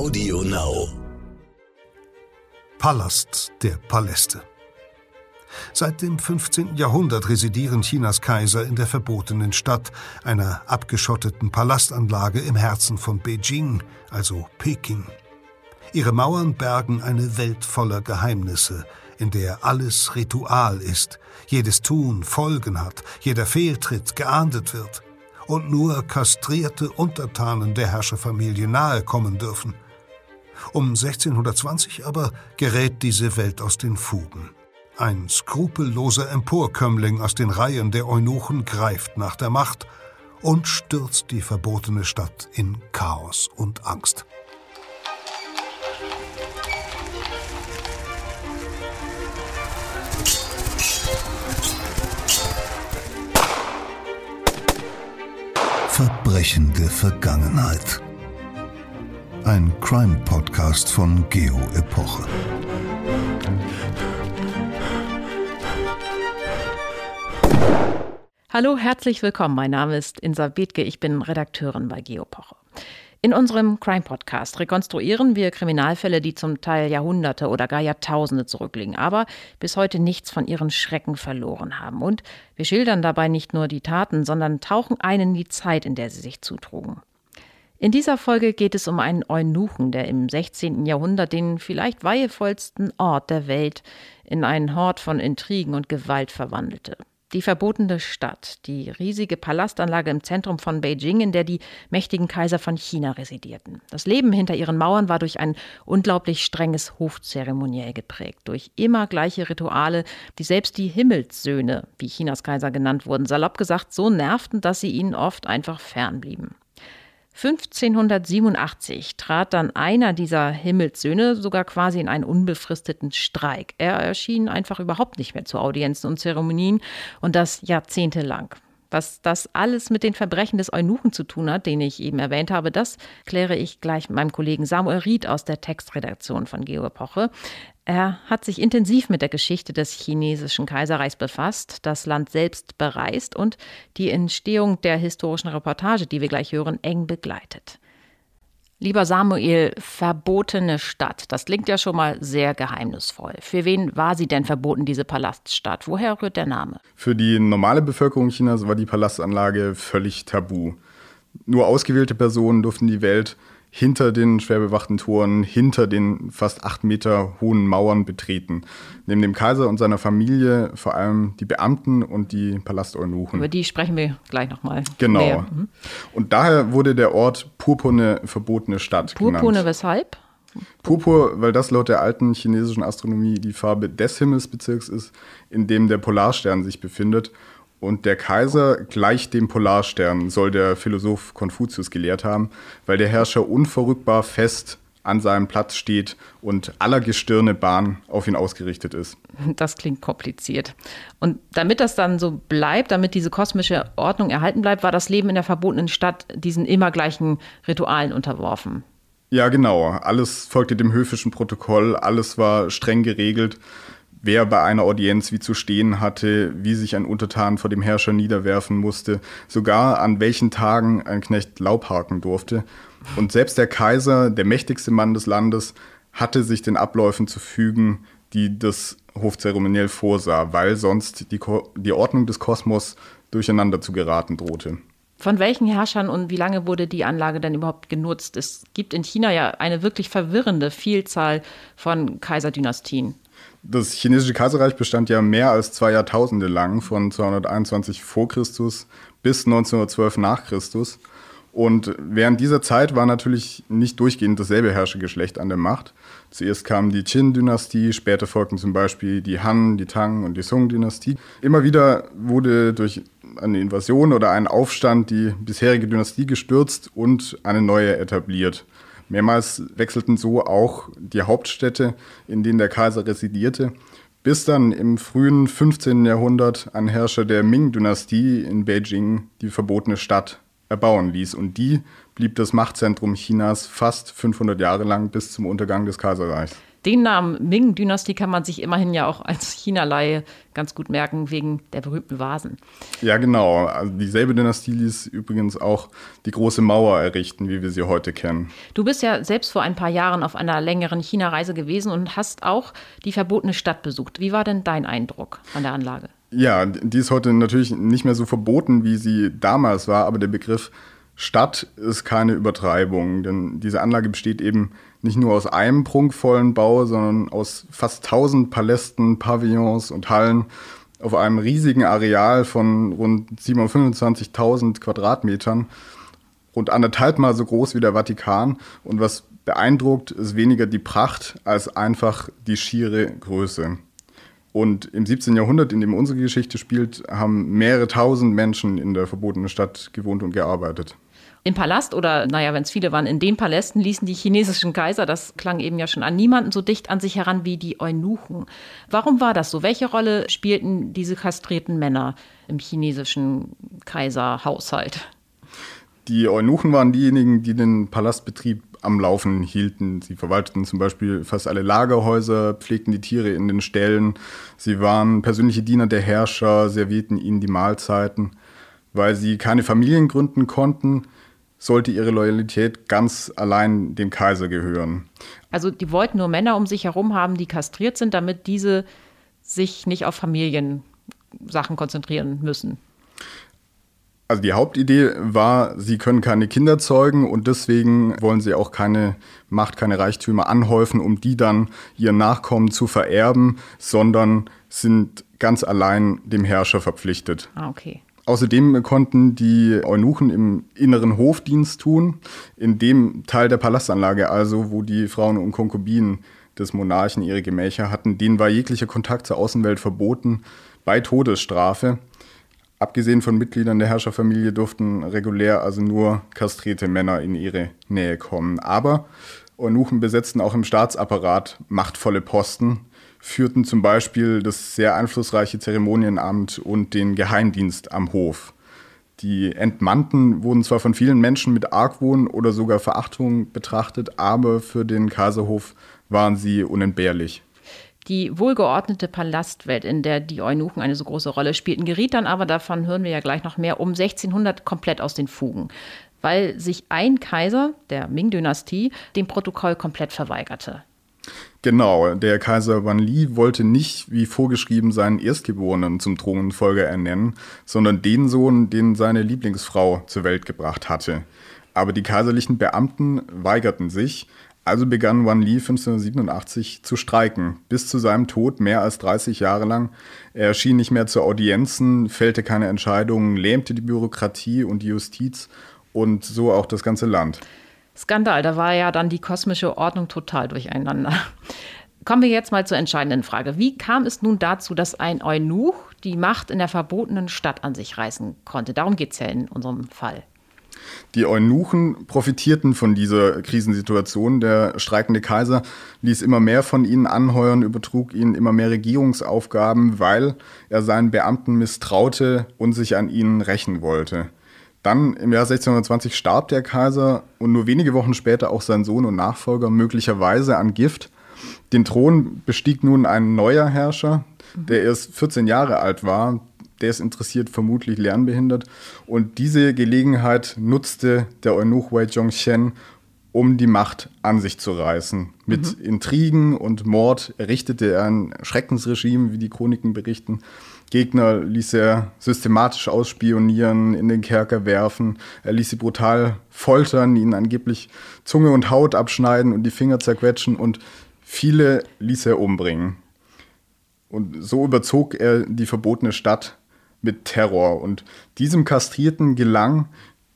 Audio Now. Palast der Paläste. Seit dem 15. Jahrhundert residieren Chinas Kaiser in der verbotenen Stadt, einer abgeschotteten Palastanlage im Herzen von Beijing, also Peking. Ihre Mauern bergen eine Welt voller Geheimnisse, in der alles Ritual ist, jedes Tun Folgen hat, jeder Fehltritt geahndet wird und nur kastrierte Untertanen der Herrscherfamilie nahe kommen dürfen. Um 1620 aber gerät diese Welt aus den Fugen. Ein skrupelloser Emporkömmling aus den Reihen der Eunuchen greift nach der Macht und stürzt die verbotene Stadt in Chaos und Angst. Verbrechende Vergangenheit. Ein Crime-Podcast von Geo Epoche. Hallo, herzlich willkommen. Mein Name ist Insa Bethke. Ich bin Redakteurin bei Geopoche. In unserem Crime Podcast rekonstruieren wir Kriminalfälle, die zum Teil Jahrhunderte oder gar Jahrtausende zurückliegen, aber bis heute nichts von ihren Schrecken verloren haben. Und wir schildern dabei nicht nur die Taten, sondern tauchen ein in die Zeit, in der sie sich zutrugen. In dieser Folge geht es um einen Eunuchen, der im 16. Jahrhundert den vielleicht weihevollsten Ort der Welt in einen Hort von Intrigen und Gewalt verwandelte. Die verbotene Stadt, die riesige Palastanlage im Zentrum von Beijing, in der die mächtigen Kaiser von China residierten. Das Leben hinter ihren Mauern war durch ein unglaublich strenges Hofzeremoniell geprägt, durch immer gleiche Rituale, die selbst die Himmelssöhne, wie Chinas Kaiser genannt wurden, salopp gesagt so nervten, dass sie ihnen oft einfach fernblieben. 1587 trat dann einer dieser Himmelssöhne sogar quasi in einen unbefristeten Streik. Er erschien einfach überhaupt nicht mehr zu Audienzen und Zeremonien und das jahrzehntelang. Was das alles mit den Verbrechen des Eunuchen zu tun hat, den ich eben erwähnt habe, das kläre ich gleich mit meinem Kollegen Samuel Ried aus der Textredaktion von Geoepoche. Er hat sich intensiv mit der Geschichte des chinesischen Kaiserreichs befasst, das Land selbst bereist und die Entstehung der historischen Reportage, die wir gleich hören, eng begleitet. Lieber Samuel, verbotene Stadt. Das klingt ja schon mal sehr geheimnisvoll. Für wen war sie denn verboten, diese Palaststadt? Woher rührt der Name? Für die normale Bevölkerung Chinas war die Palastanlage völlig tabu. Nur ausgewählte Personen durften die Welt hinter den schwer bewachten Toren, hinter den fast acht Meter hohen Mauern betreten. Neben dem Kaiser und seiner Familie vor allem die Beamten und die Palasteunuchen. Über die sprechen wir gleich nochmal. Genau. Mhm. Und daher wurde der Ort Purpurne verbotene Stadt Purpurne genannt. weshalb? Purpur, weil das laut der alten chinesischen Astronomie die Farbe des Himmelsbezirks ist, in dem der Polarstern sich befindet und der Kaiser gleich dem Polarstern, soll der Philosoph Konfuzius gelehrt haben, weil der Herrscher unverrückbar fest an seinem Platz steht und aller Gestirne Bahn auf ihn ausgerichtet ist. Das klingt kompliziert. Und damit das dann so bleibt, damit diese kosmische Ordnung erhalten bleibt, war das Leben in der verbotenen Stadt diesen immer gleichen Ritualen unterworfen. Ja, genau. Alles folgte dem höfischen Protokoll, alles war streng geregelt wer bei einer Audienz wie zu stehen hatte, wie sich ein Untertan vor dem Herrscher niederwerfen musste, sogar an welchen Tagen ein Knecht Laub harken durfte. Und selbst der Kaiser, der mächtigste Mann des Landes, hatte sich den Abläufen zu fügen, die das Hofzeremoniell vorsah, weil sonst die, Ko die Ordnung des Kosmos durcheinander zu geraten drohte. Von welchen Herrschern und wie lange wurde die Anlage denn überhaupt genutzt? Es gibt in China ja eine wirklich verwirrende Vielzahl von Kaiserdynastien. Das chinesische Kaiserreich bestand ja mehr als zwei Jahrtausende lang, von 221 vor Christus bis 1912 nach Christus. Und während dieser Zeit war natürlich nicht durchgehend dasselbe Herrschergeschlecht an der Macht. Zuerst kam die Qin-Dynastie, später folgten zum Beispiel die Han, die Tang und die Song-Dynastie. Immer wieder wurde durch eine Invasion oder einen Aufstand die bisherige Dynastie gestürzt und eine neue etabliert. Mehrmals wechselten so auch die Hauptstädte, in denen der Kaiser residierte, bis dann im frühen 15. Jahrhundert ein Herrscher der Ming-Dynastie in Beijing die verbotene Stadt erbauen ließ. Und die blieb das Machtzentrum Chinas fast 500 Jahre lang bis zum Untergang des Kaiserreichs. Den Namen Ming-Dynastie kann man sich immerhin ja auch als China-Laie ganz gut merken, wegen der berühmten Vasen. Ja, genau. Also dieselbe Dynastie ließ übrigens auch die große Mauer errichten, wie wir sie heute kennen. Du bist ja selbst vor ein paar Jahren auf einer längeren China-Reise gewesen und hast auch die verbotene Stadt besucht. Wie war denn dein Eindruck an der Anlage? Ja, die ist heute natürlich nicht mehr so verboten, wie sie damals war, aber der Begriff Stadt ist keine Übertreibung, denn diese Anlage besteht eben nicht nur aus einem prunkvollen Bau, sondern aus fast 1000 Palästen, Pavillons und Hallen auf einem riesigen Areal von rund 725.000 Quadratmetern, rund anderthalb Mal so groß wie der Vatikan. Und was beeindruckt, ist weniger die Pracht als einfach die schiere Größe. Und im 17. Jahrhundert, in dem unsere Geschichte spielt, haben mehrere tausend Menschen in der verbotenen Stadt gewohnt und gearbeitet. Im Palast oder, naja, wenn es viele waren, in den Palästen ließen die chinesischen Kaiser, das klang eben ja schon an, niemanden so dicht an sich heran wie die Eunuchen. Warum war das so? Welche Rolle spielten diese kastrierten Männer im chinesischen Kaiserhaushalt? Die Eunuchen waren diejenigen, die den Palastbetrieb am Laufen hielten. Sie verwalteten zum Beispiel fast alle Lagerhäuser, pflegten die Tiere in den Ställen. Sie waren persönliche Diener der Herrscher, servierten ihnen die Mahlzeiten. Weil sie keine Familien gründen konnten, sollte ihre Loyalität ganz allein dem Kaiser gehören. Also die wollten nur Männer um sich herum haben, die kastriert sind, damit diese sich nicht auf Familiensachen konzentrieren müssen. Also die Hauptidee war, sie können keine Kinder zeugen und deswegen wollen sie auch keine Macht, keine Reichtümer anhäufen, um die dann ihren Nachkommen zu vererben, sondern sind ganz allein dem Herrscher verpflichtet. Ah, okay. Außerdem konnten die Eunuchen im inneren Hofdienst tun, in dem Teil der Palastanlage, also wo die Frauen und Konkubinen des Monarchen ihre Gemächer hatten. Denen war jeglicher Kontakt zur Außenwelt verboten, bei Todesstrafe. Abgesehen von Mitgliedern der Herrscherfamilie durften regulär also nur kastrierte Männer in ihre Nähe kommen. Aber Eunuchen besetzten auch im Staatsapparat machtvolle Posten, führten zum Beispiel das sehr einflussreiche Zeremonienamt und den Geheimdienst am Hof. Die Entmannten wurden zwar von vielen Menschen mit Argwohn oder sogar Verachtung betrachtet, aber für den Kaiserhof waren sie unentbehrlich. Die wohlgeordnete Palastwelt, in der die Eunuchen eine so große Rolle spielten, geriet dann aber, davon hören wir ja gleich noch mehr, um 1600 komplett aus den Fugen, weil sich ein Kaiser der Ming-Dynastie dem Protokoll komplett verweigerte. Genau, der Kaiser Wan Li wollte nicht, wie vorgeschrieben, seinen Erstgeborenen zum Thronfolger ernennen, sondern den Sohn, den seine Lieblingsfrau zur Welt gebracht hatte. Aber die kaiserlichen Beamten weigerten sich, also begann Wan Li 1587 zu streiken, bis zu seinem Tod mehr als 30 Jahre lang. Er erschien nicht mehr zu Audienzen, fällte keine Entscheidungen, lähmte die Bürokratie und die Justiz und so auch das ganze Land. Skandal, da war ja dann die kosmische Ordnung total durcheinander. Kommen wir jetzt mal zur entscheidenden Frage. Wie kam es nun dazu, dass ein Eunuch die Macht in der verbotenen Stadt an sich reißen konnte? Darum geht es ja in unserem Fall. Die Eunuchen profitierten von dieser Krisensituation. Der streikende Kaiser ließ immer mehr von ihnen anheuern, übertrug ihnen immer mehr Regierungsaufgaben, weil er seinen Beamten misstraute und sich an ihnen rächen wollte. Dann im Jahr 1620 starb der Kaiser und nur wenige Wochen später auch sein Sohn und Nachfolger, möglicherweise an Gift. Den Thron bestieg nun ein neuer Herrscher, der erst 14 Jahre alt war. Der ist interessiert, vermutlich lernbehindert. Und diese Gelegenheit nutzte der Eunuch Wei Zhongxian, um die Macht an sich zu reißen. Mit mhm. Intrigen und Mord errichtete er ein Schreckensregime, wie die Chroniken berichten. Gegner ließ er systematisch ausspionieren, in den Kerker werfen. Er ließ sie brutal foltern, ihnen angeblich Zunge und Haut abschneiden und die Finger zerquetschen und viele ließ er umbringen. Und so überzog er die verbotene Stadt mit Terror. Und diesem Kastrierten gelang,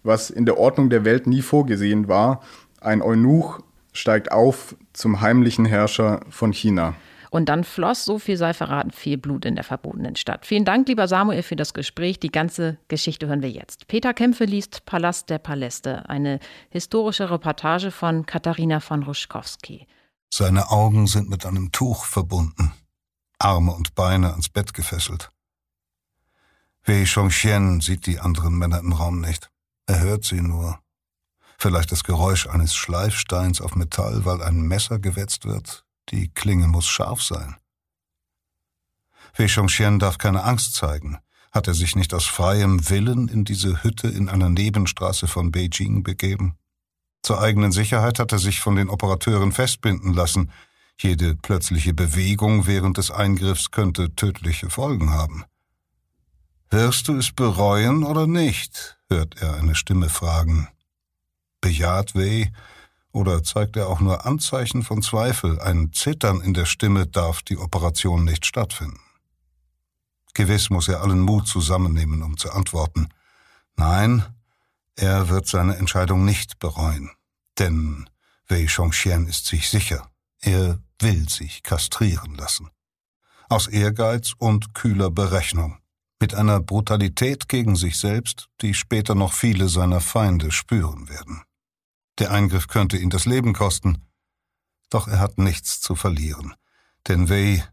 was in der Ordnung der Welt nie vorgesehen war, ein Eunuch steigt auf zum heimlichen Herrscher von China. Und dann floss, so viel sei verraten, viel Blut in der verbotenen Stadt. Vielen Dank, lieber Samuel, für das Gespräch. Die ganze Geschichte hören wir jetzt. Peter Kämpfe liest Palast der Paläste, eine historische Reportage von Katharina von Ruschkowski. Seine Augen sind mit einem Tuch verbunden, Arme und Beine ans Bett gefesselt. Wei Chongxian sieht die anderen Männer im Raum nicht. Er hört sie nur. Vielleicht das Geräusch eines Schleifsteins auf Metall, weil ein Messer gewetzt wird. Die Klinge muss scharf sein. Wei Chongxian darf keine Angst zeigen. Hat er sich nicht aus freiem Willen in diese Hütte in einer Nebenstraße von Beijing begeben? Zur eigenen Sicherheit hat er sich von den Operateuren festbinden lassen. Jede plötzliche Bewegung während des Eingriffs könnte tödliche Folgen haben. Wirst du es bereuen oder nicht? hört er eine Stimme fragen. Bejaht Wei oder zeigt er auch nur Anzeichen von Zweifel, ein Zittern in der Stimme darf die Operation nicht stattfinden. Gewiss muss er allen Mut zusammennehmen, um zu antworten. Nein, er wird seine Entscheidung nicht bereuen, denn Wei Chongxian ist sich sicher, er will sich kastrieren lassen. Aus Ehrgeiz und kühler Berechnung, mit einer Brutalität gegen sich selbst, die später noch viele seiner Feinde spüren werden. Der Eingriff könnte ihn das Leben kosten, doch er hat nichts zu verlieren, denn Wei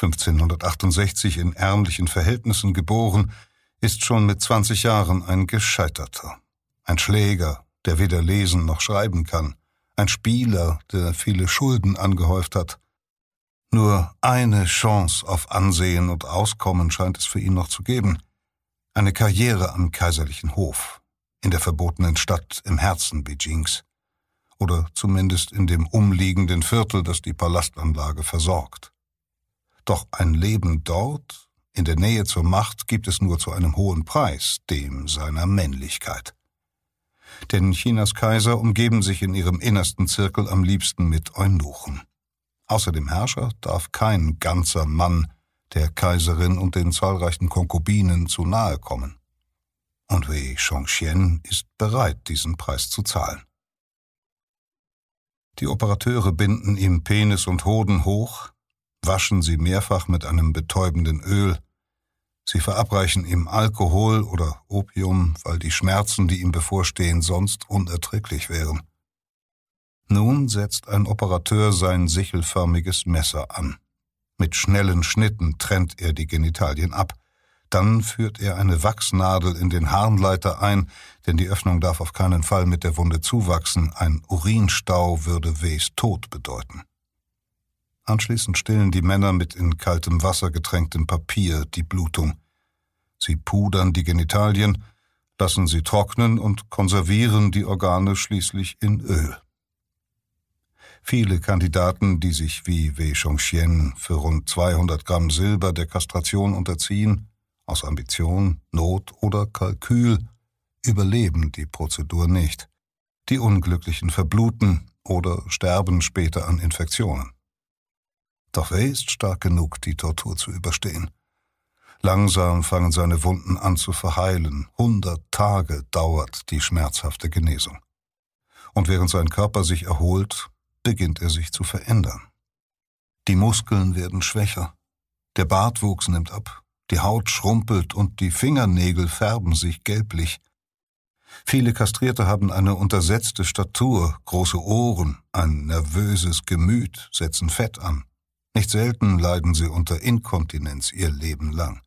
1568 in ärmlichen Verhältnissen geboren, ist schon mit 20 Jahren ein Gescheiterter. Ein Schläger, der weder lesen noch schreiben kann. Ein Spieler, der viele Schulden angehäuft hat. Nur eine Chance auf Ansehen und Auskommen scheint es für ihn noch zu geben. Eine Karriere am kaiserlichen Hof, in der verbotenen Stadt im Herzen Beijings. Oder zumindest in dem umliegenden Viertel, das die Palastanlage versorgt. Doch ein Leben dort, in der Nähe zur Macht, gibt es nur zu einem hohen Preis, dem seiner Männlichkeit. Denn Chinas Kaiser umgeben sich in ihrem innersten Zirkel am liebsten mit Eunuchen. Außer dem Herrscher darf kein ganzer Mann der Kaiserin und den zahlreichen Konkubinen zu nahe kommen. Und Wei Chongxian ist bereit, diesen Preis zu zahlen. Die Operateure binden ihm Penis und Hoden hoch, waschen sie mehrfach mit einem betäubenden Öl, sie verabreichen ihm Alkohol oder Opium, weil die Schmerzen, die ihm bevorstehen, sonst unerträglich wären. Nun setzt ein Operateur sein sichelförmiges Messer an. Mit schnellen Schnitten trennt er die Genitalien ab. Dann führt er eine Wachsnadel in den Harnleiter ein, denn die Öffnung darf auf keinen Fall mit der Wunde zuwachsen. Ein Urinstau würde Ws Tod bedeuten. Anschließend stillen die Männer mit in kaltem Wasser getränktem Papier die Blutung. Sie pudern die Genitalien, lassen sie trocknen und konservieren die Organe schließlich in Öl. Viele Kandidaten, die sich wie Wei Chongxian für rund 200 Gramm Silber der Kastration unterziehen, aus Ambition, Not oder Kalkül, überleben die Prozedur nicht. Die Unglücklichen verbluten oder sterben später an Infektionen. Doch er ist stark genug, die Tortur zu überstehen. Langsam fangen seine Wunden an zu verheilen. Hundert Tage dauert die schmerzhafte Genesung. Und während sein Körper sich erholt, beginnt er sich zu verändern. Die Muskeln werden schwächer, der Bartwuchs nimmt ab, die Haut schrumpelt und die Fingernägel färben sich gelblich. Viele Kastrierte haben eine untersetzte Statur, große Ohren, ein nervöses Gemüt, setzen Fett an. Nicht selten leiden sie unter Inkontinenz ihr Leben lang.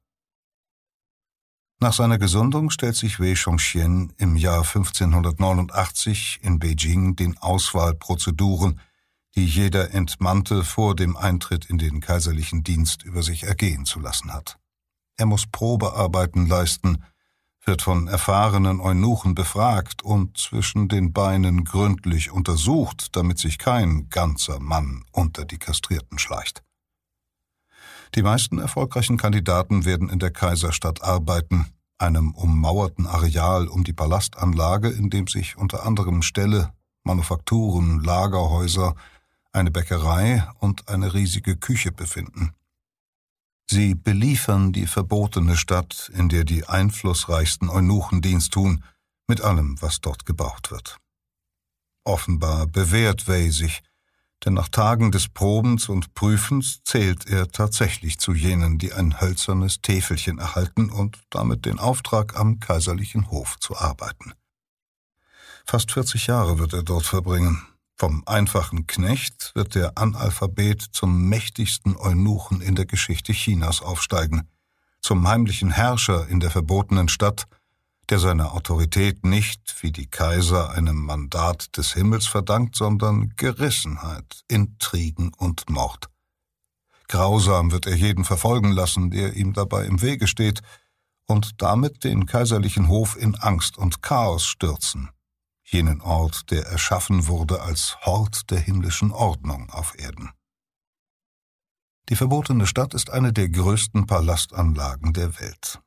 Nach seiner Gesundung stellt sich Wei Chongxian im Jahr 1589 in Beijing den Auswahlprozeduren, die jeder Entmannte vor dem Eintritt in den kaiserlichen Dienst über sich ergehen zu lassen hat. Er muss Probearbeiten leisten, wird von erfahrenen Eunuchen befragt und zwischen den Beinen gründlich untersucht, damit sich kein ganzer Mann unter die Kastrierten schleicht. Die meisten erfolgreichen Kandidaten werden in der Kaiserstadt arbeiten, einem ummauerten Areal um die Palastanlage, in dem sich unter anderem Ställe, Manufakturen, Lagerhäuser, eine Bäckerei und eine riesige Küche befinden. Sie beliefern die verbotene Stadt, in der die einflussreichsten Eunuchen Dienst tun, mit allem, was dort gebraucht wird. Offenbar bewährt Wei sich, denn nach Tagen des Probens und Prüfens zählt er tatsächlich zu jenen, die ein hölzernes Täfelchen erhalten und damit den Auftrag am kaiserlichen Hof zu arbeiten. Fast 40 Jahre wird er dort verbringen, vom einfachen Knecht wird der Analphabet zum mächtigsten Eunuchen in der Geschichte Chinas aufsteigen, zum heimlichen Herrscher in der verbotenen Stadt, der seine Autorität nicht wie die Kaiser einem Mandat des Himmels verdankt, sondern Gerissenheit, Intrigen und Mord. Grausam wird er jeden verfolgen lassen, der ihm dabei im Wege steht, und damit den kaiserlichen Hof in Angst und Chaos stürzen, jenen Ort, der erschaffen wurde als Hort der himmlischen Ordnung auf Erden. Die verbotene Stadt ist eine der größten Palastanlagen der Welt.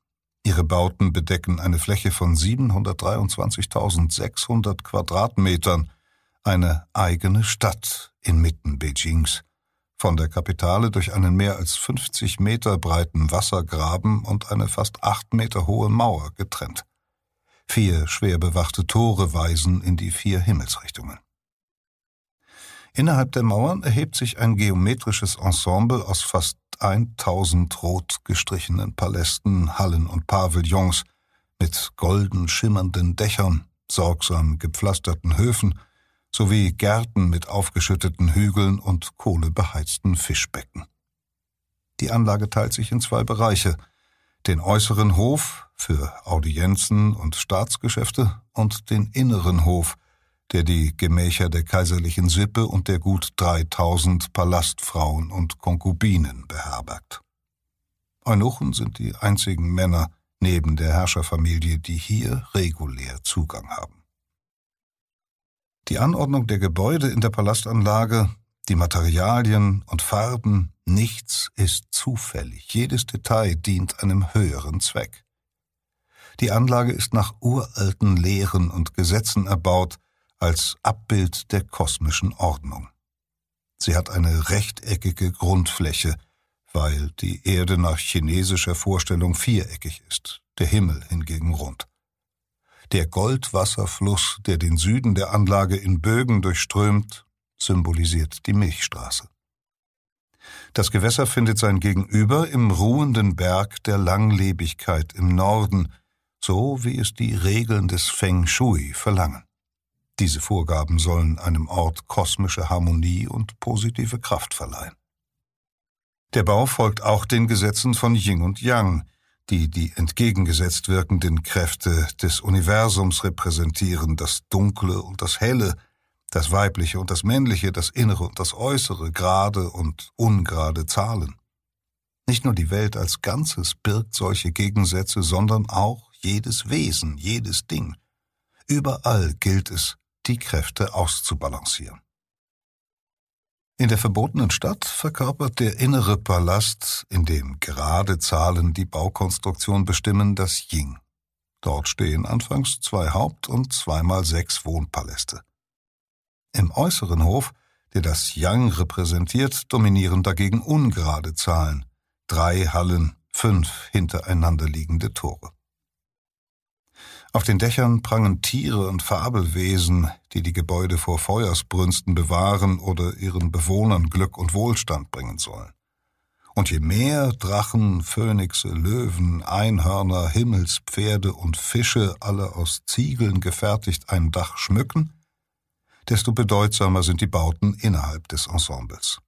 Ihre Bauten bedecken eine Fläche von 723.600 Quadratmetern, eine eigene Stadt inmitten Beijings, von der Kapitale durch einen mehr als 50 Meter breiten Wassergraben und eine fast acht Meter hohe Mauer getrennt. Vier schwer bewachte Tore weisen in die vier Himmelsrichtungen. Innerhalb der Mauern erhebt sich ein geometrisches Ensemble aus fast 1000 rot gestrichenen Palästen, Hallen und Pavillons mit golden schimmernden Dächern, sorgsam gepflasterten Höfen sowie Gärten mit aufgeschütteten Hügeln und kohlebeheizten Fischbecken. Die Anlage teilt sich in zwei Bereiche, den äußeren Hof für Audienzen und Staatsgeschäfte und den inneren Hof der die Gemächer der kaiserlichen Sippe und der gut 3000 Palastfrauen und Konkubinen beherbergt. Eunuchen sind die einzigen Männer neben der Herrscherfamilie, die hier regulär Zugang haben. Die Anordnung der Gebäude in der Palastanlage, die Materialien und Farben, nichts ist zufällig, jedes Detail dient einem höheren Zweck. Die Anlage ist nach uralten Lehren und Gesetzen erbaut, als Abbild der kosmischen Ordnung. Sie hat eine rechteckige Grundfläche, weil die Erde nach chinesischer Vorstellung viereckig ist, der Himmel hingegen rund. Der Goldwasserfluss, der den Süden der Anlage in Bögen durchströmt, symbolisiert die Milchstraße. Das Gewässer findet sein Gegenüber im ruhenden Berg der Langlebigkeit im Norden, so wie es die Regeln des Feng Shui verlangen. Diese Vorgaben sollen einem Ort kosmische Harmonie und positive Kraft verleihen. Der Bau folgt auch den Gesetzen von Yin und Yang, die die entgegengesetzt wirkenden Kräfte des Universums repräsentieren, das Dunkle und das Helle, das Weibliche und das Männliche, das Innere und das Äußere, gerade und ungerade Zahlen. Nicht nur die Welt als Ganzes birgt solche Gegensätze, sondern auch jedes Wesen, jedes Ding. Überall gilt es, die Kräfte auszubalancieren. In der verbotenen Stadt verkörpert der innere Palast, in dem gerade Zahlen die Baukonstruktion bestimmen, das Ying. Dort stehen anfangs zwei Haupt- und zweimal sechs Wohnpaläste. Im äußeren Hof, der das Yang repräsentiert, dominieren dagegen ungerade Zahlen, drei Hallen, fünf hintereinander liegende Tore. Auf den Dächern prangen Tiere und Fabelwesen, die die Gebäude vor Feuersbrünsten bewahren oder ihren Bewohnern Glück und Wohlstand bringen sollen. Und je mehr Drachen, Phönixe, Löwen, Einhörner, Himmelspferde und Fische alle aus Ziegeln gefertigt ein Dach schmücken, desto bedeutsamer sind die Bauten innerhalb des Ensembles.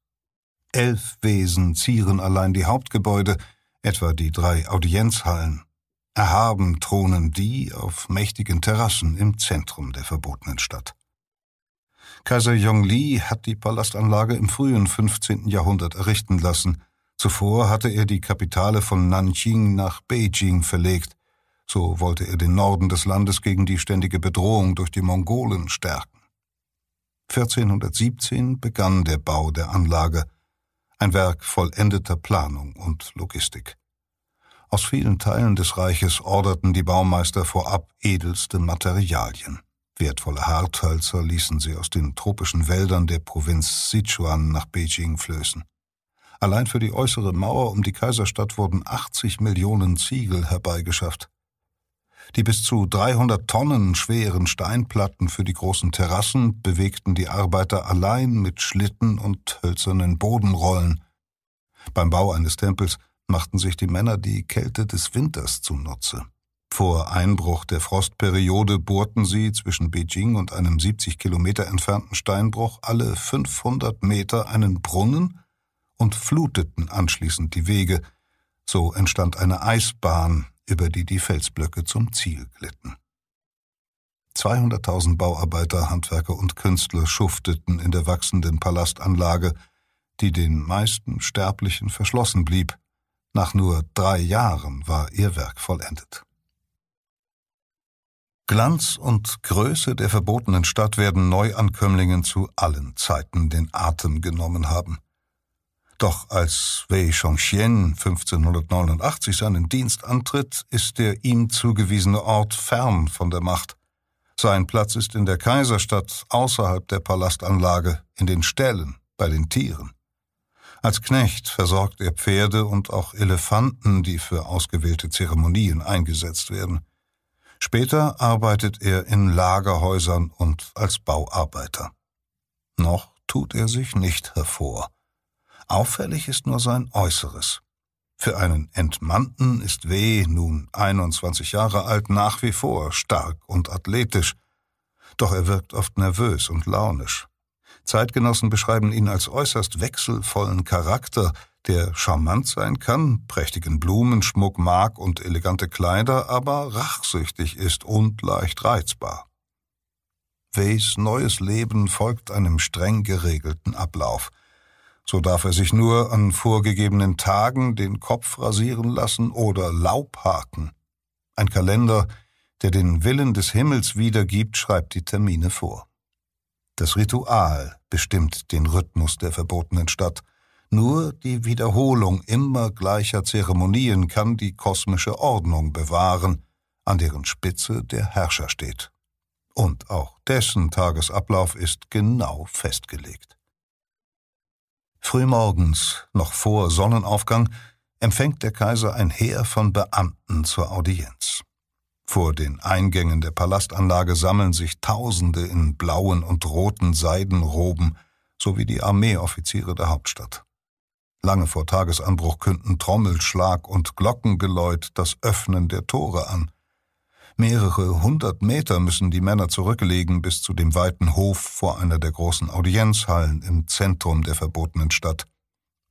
Elf Wesen zieren allein die Hauptgebäude, etwa die drei Audienzhallen, Erhaben thronen die auf mächtigen Terrassen im Zentrum der verbotenen Stadt. Kaiser Yongli hat die Palastanlage im frühen 15. Jahrhundert errichten lassen. Zuvor hatte er die Kapitale von Nanjing nach Beijing verlegt. So wollte er den Norden des Landes gegen die ständige Bedrohung durch die Mongolen stärken. 1417 begann der Bau der Anlage, ein Werk vollendeter Planung und Logistik. Aus vielen Teilen des Reiches orderten die Baumeister vorab edelste Materialien. Wertvolle Harthölzer ließen sie aus den tropischen Wäldern der Provinz Sichuan nach Beijing flößen. Allein für die äußere Mauer um die Kaiserstadt wurden 80 Millionen Ziegel herbeigeschafft. Die bis zu 300 Tonnen schweren Steinplatten für die großen Terrassen bewegten die Arbeiter allein mit Schlitten und hölzernen Bodenrollen. Beim Bau eines Tempels machten sich die Männer die Kälte des Winters zunutze. Vor Einbruch der Frostperiode bohrten sie zwischen Beijing und einem 70 Kilometer entfernten Steinbruch alle 500 Meter einen Brunnen und fluteten anschließend die Wege. So entstand eine Eisbahn, über die die Felsblöcke zum Ziel glitten. 200.000 Bauarbeiter, Handwerker und Künstler schufteten in der wachsenden Palastanlage, die den meisten Sterblichen verschlossen blieb. Nach nur drei Jahren war ihr Werk vollendet. Glanz und Größe der verbotenen Stadt werden Neuankömmlingen zu allen Zeiten den Atem genommen haben. Doch als Wei Chongxian 1589 seinen Dienst antritt, ist der ihm zugewiesene Ort fern von der Macht. Sein Platz ist in der Kaiserstadt außerhalb der Palastanlage, in den Ställen, bei den Tieren. Als Knecht versorgt er Pferde und auch Elefanten, die für ausgewählte Zeremonien eingesetzt werden. Später arbeitet er in Lagerhäusern und als Bauarbeiter. Noch tut er sich nicht hervor. Auffällig ist nur sein Äußeres. Für einen Entmannten ist W. nun 21 Jahre alt nach wie vor stark und athletisch, doch er wirkt oft nervös und launisch. Zeitgenossen beschreiben ihn als äußerst wechselvollen Charakter, der charmant sein kann, prächtigen Blumenschmuck mag und elegante Kleider, aber rachsüchtig ist und leicht reizbar. Weys neues Leben folgt einem streng geregelten Ablauf. So darf er sich nur an vorgegebenen Tagen den Kopf rasieren lassen oder Laub haken. Ein Kalender, der den Willen des Himmels wiedergibt, schreibt die Termine vor. Das Ritual bestimmt den Rhythmus der verbotenen Stadt – nur die Wiederholung immer gleicher Zeremonien kann die kosmische Ordnung bewahren, an deren Spitze der Herrscher steht. Und auch dessen Tagesablauf ist genau festgelegt. Frühmorgens, noch vor Sonnenaufgang, empfängt der Kaiser ein Heer von Beamten zur Audienz. Vor den Eingängen der Palastanlage sammeln sich Tausende in blauen und roten Seidenroben sowie die Armeeoffiziere der Hauptstadt. Lange vor Tagesanbruch künden Trommelschlag und Glockengeläut das Öffnen der Tore an. Mehrere hundert Meter müssen die Männer zurücklegen bis zu dem weiten Hof vor einer der großen Audienzhallen im Zentrum der verbotenen Stadt.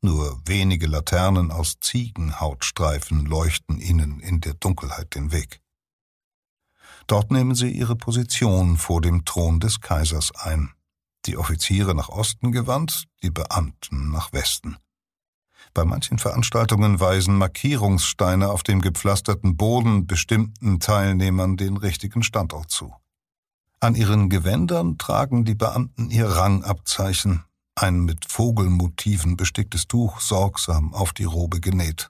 Nur wenige Laternen aus Ziegenhautstreifen leuchten ihnen in der Dunkelheit den Weg. Dort nehmen sie ihre Position vor dem Thron des Kaisers ein. Die Offiziere nach Osten gewandt, die Beamten nach Westen. Bei manchen Veranstaltungen weisen Markierungssteine auf dem gepflasterten Boden bestimmten Teilnehmern den richtigen Standort zu. An ihren Gewändern tragen die Beamten ihr Rangabzeichen, ein mit Vogelmotiven besticktes Tuch sorgsam auf die Robe genäht.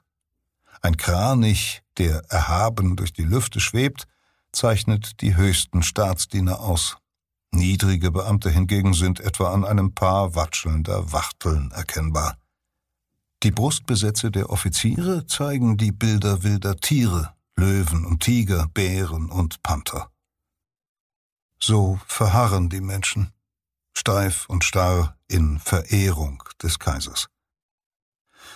Ein Kranich, der erhaben durch die Lüfte schwebt, zeichnet die höchsten Staatsdiener aus. Niedrige Beamte hingegen sind etwa an einem Paar watschelnder Wachteln erkennbar. Die Brustbesätze der Offiziere zeigen die Bilder wilder Tiere, Löwen und Tiger, Bären und Panther. So verharren die Menschen, steif und starr in Verehrung des Kaisers.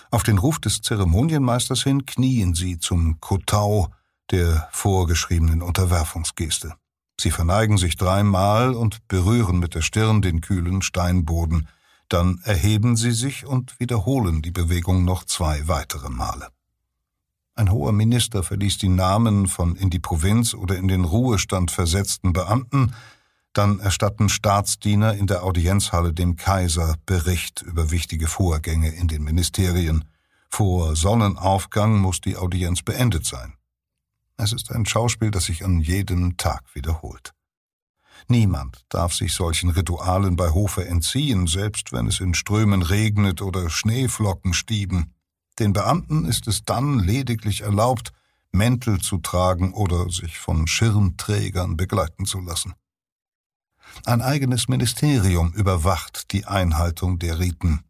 Auf den Ruf des Zeremonienmeisters hin knien sie zum Kotau der vorgeschriebenen Unterwerfungsgeste. Sie verneigen sich dreimal und berühren mit der Stirn den kühlen Steinboden, dann erheben sie sich und wiederholen die Bewegung noch zwei weitere Male. Ein hoher Minister verließ die Namen von in die Provinz oder in den Ruhestand versetzten Beamten, dann erstatten Staatsdiener in der Audienzhalle dem Kaiser Bericht über wichtige Vorgänge in den Ministerien. Vor Sonnenaufgang muss die Audienz beendet sein. Es ist ein Schauspiel, das sich an jedem Tag wiederholt. Niemand darf sich solchen Ritualen bei Hofe entziehen, selbst wenn es in Strömen regnet oder Schneeflocken stieben. Den Beamten ist es dann lediglich erlaubt, Mäntel zu tragen oder sich von Schirmträgern begleiten zu lassen. Ein eigenes Ministerium überwacht die Einhaltung der Riten.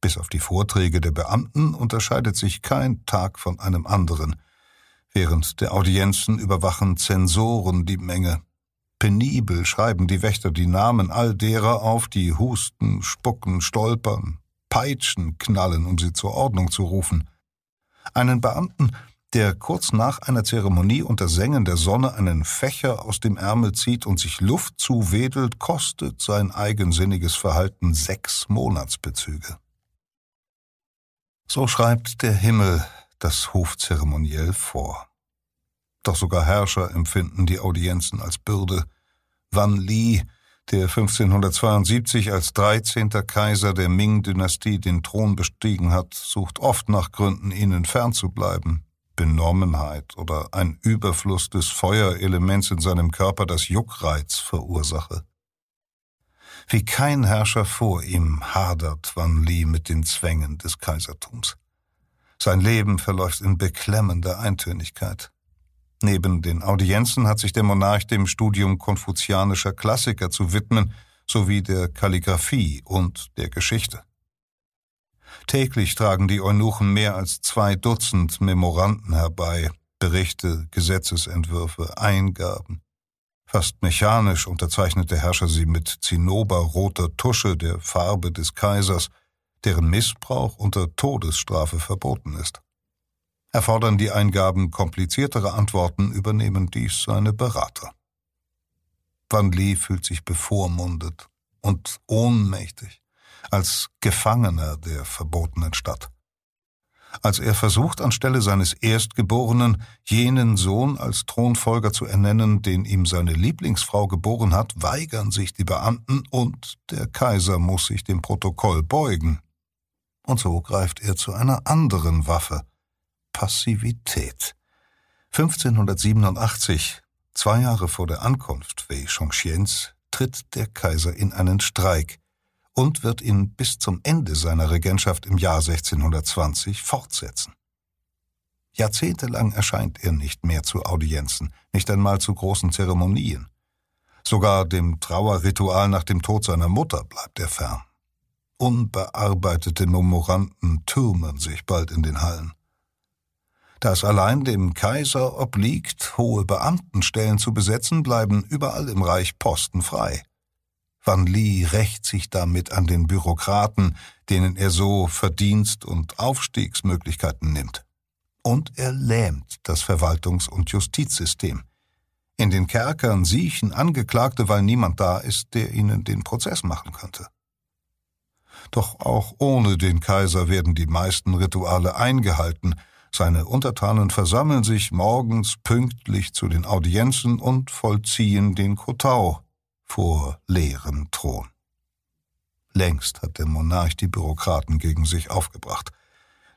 Bis auf die Vorträge der Beamten unterscheidet sich kein Tag von einem anderen. Während der Audienzen überwachen Zensoren die Menge. Penibel schreiben die Wächter die Namen all derer auf, die husten, spucken, stolpern, peitschen, knallen, um sie zur Ordnung zu rufen. Einen Beamten, der kurz nach einer Zeremonie unter Sengen der Sonne einen Fächer aus dem Ärmel zieht und sich Luft zuwedelt, kostet sein eigensinniges Verhalten sechs Monatsbezüge. So schreibt der Himmel das Hofzeremoniell vor. Doch sogar Herrscher empfinden die Audienzen als Bürde. Wan Li, der 1572 als 13. Kaiser der Ming-Dynastie den Thron bestiegen hat, sucht oft nach Gründen, ihnen fernzubleiben. Benommenheit oder ein Überfluss des Feuerelements in seinem Körper das Juckreiz verursache. Wie kein Herrscher vor ihm hadert Wan Li mit den Zwängen des Kaisertums. Sein Leben verläuft in beklemmender Eintönigkeit. Neben den Audienzen hat sich der Monarch dem Studium konfuzianischer Klassiker zu widmen, sowie der Kalligraphie und der Geschichte. Täglich tragen die Eunuchen mehr als zwei Dutzend Memoranden herbei, Berichte, Gesetzesentwürfe, Eingaben. Fast mechanisch unterzeichnet der Herrscher sie mit zinnoberroter Tusche der Farbe des Kaisers, deren Missbrauch unter Todesstrafe verboten ist. Erfordern die Eingaben kompliziertere Antworten, übernehmen dies seine Berater. Van Lee fühlt sich bevormundet und ohnmächtig als Gefangener der verbotenen Stadt. Als er versucht, anstelle seines Erstgeborenen jenen Sohn als Thronfolger zu ernennen, den ihm seine Lieblingsfrau geboren hat, weigern sich die Beamten und der Kaiser muss sich dem Protokoll beugen. Und so greift er zu einer anderen Waffe, Passivität. 1587, zwei Jahre vor der Ankunft Wei Chongqians, tritt der Kaiser in einen Streik und wird ihn bis zum Ende seiner Regentschaft im Jahr 1620 fortsetzen. Jahrzehntelang erscheint er nicht mehr zu Audienzen, nicht einmal zu großen Zeremonien. Sogar dem Trauerritual nach dem Tod seiner Mutter bleibt er fern. Unbearbeitete Memoranten türmen sich bald in den Hallen. Da es allein dem Kaiser obliegt, hohe Beamtenstellen zu besetzen, bleiben überall im Reich Posten frei. Van Lee rächt sich damit an den Bürokraten, denen er so Verdienst- und Aufstiegsmöglichkeiten nimmt. Und er lähmt das Verwaltungs- und Justizsystem. In den Kerkern siechen Angeklagte, weil niemand da ist, der ihnen den Prozess machen könnte. Doch auch ohne den Kaiser werden die meisten Rituale eingehalten, seine Untertanen versammeln sich morgens pünktlich zu den Audienzen und vollziehen den Kotau vor leerem Thron. Längst hat der Monarch die Bürokraten gegen sich aufgebracht.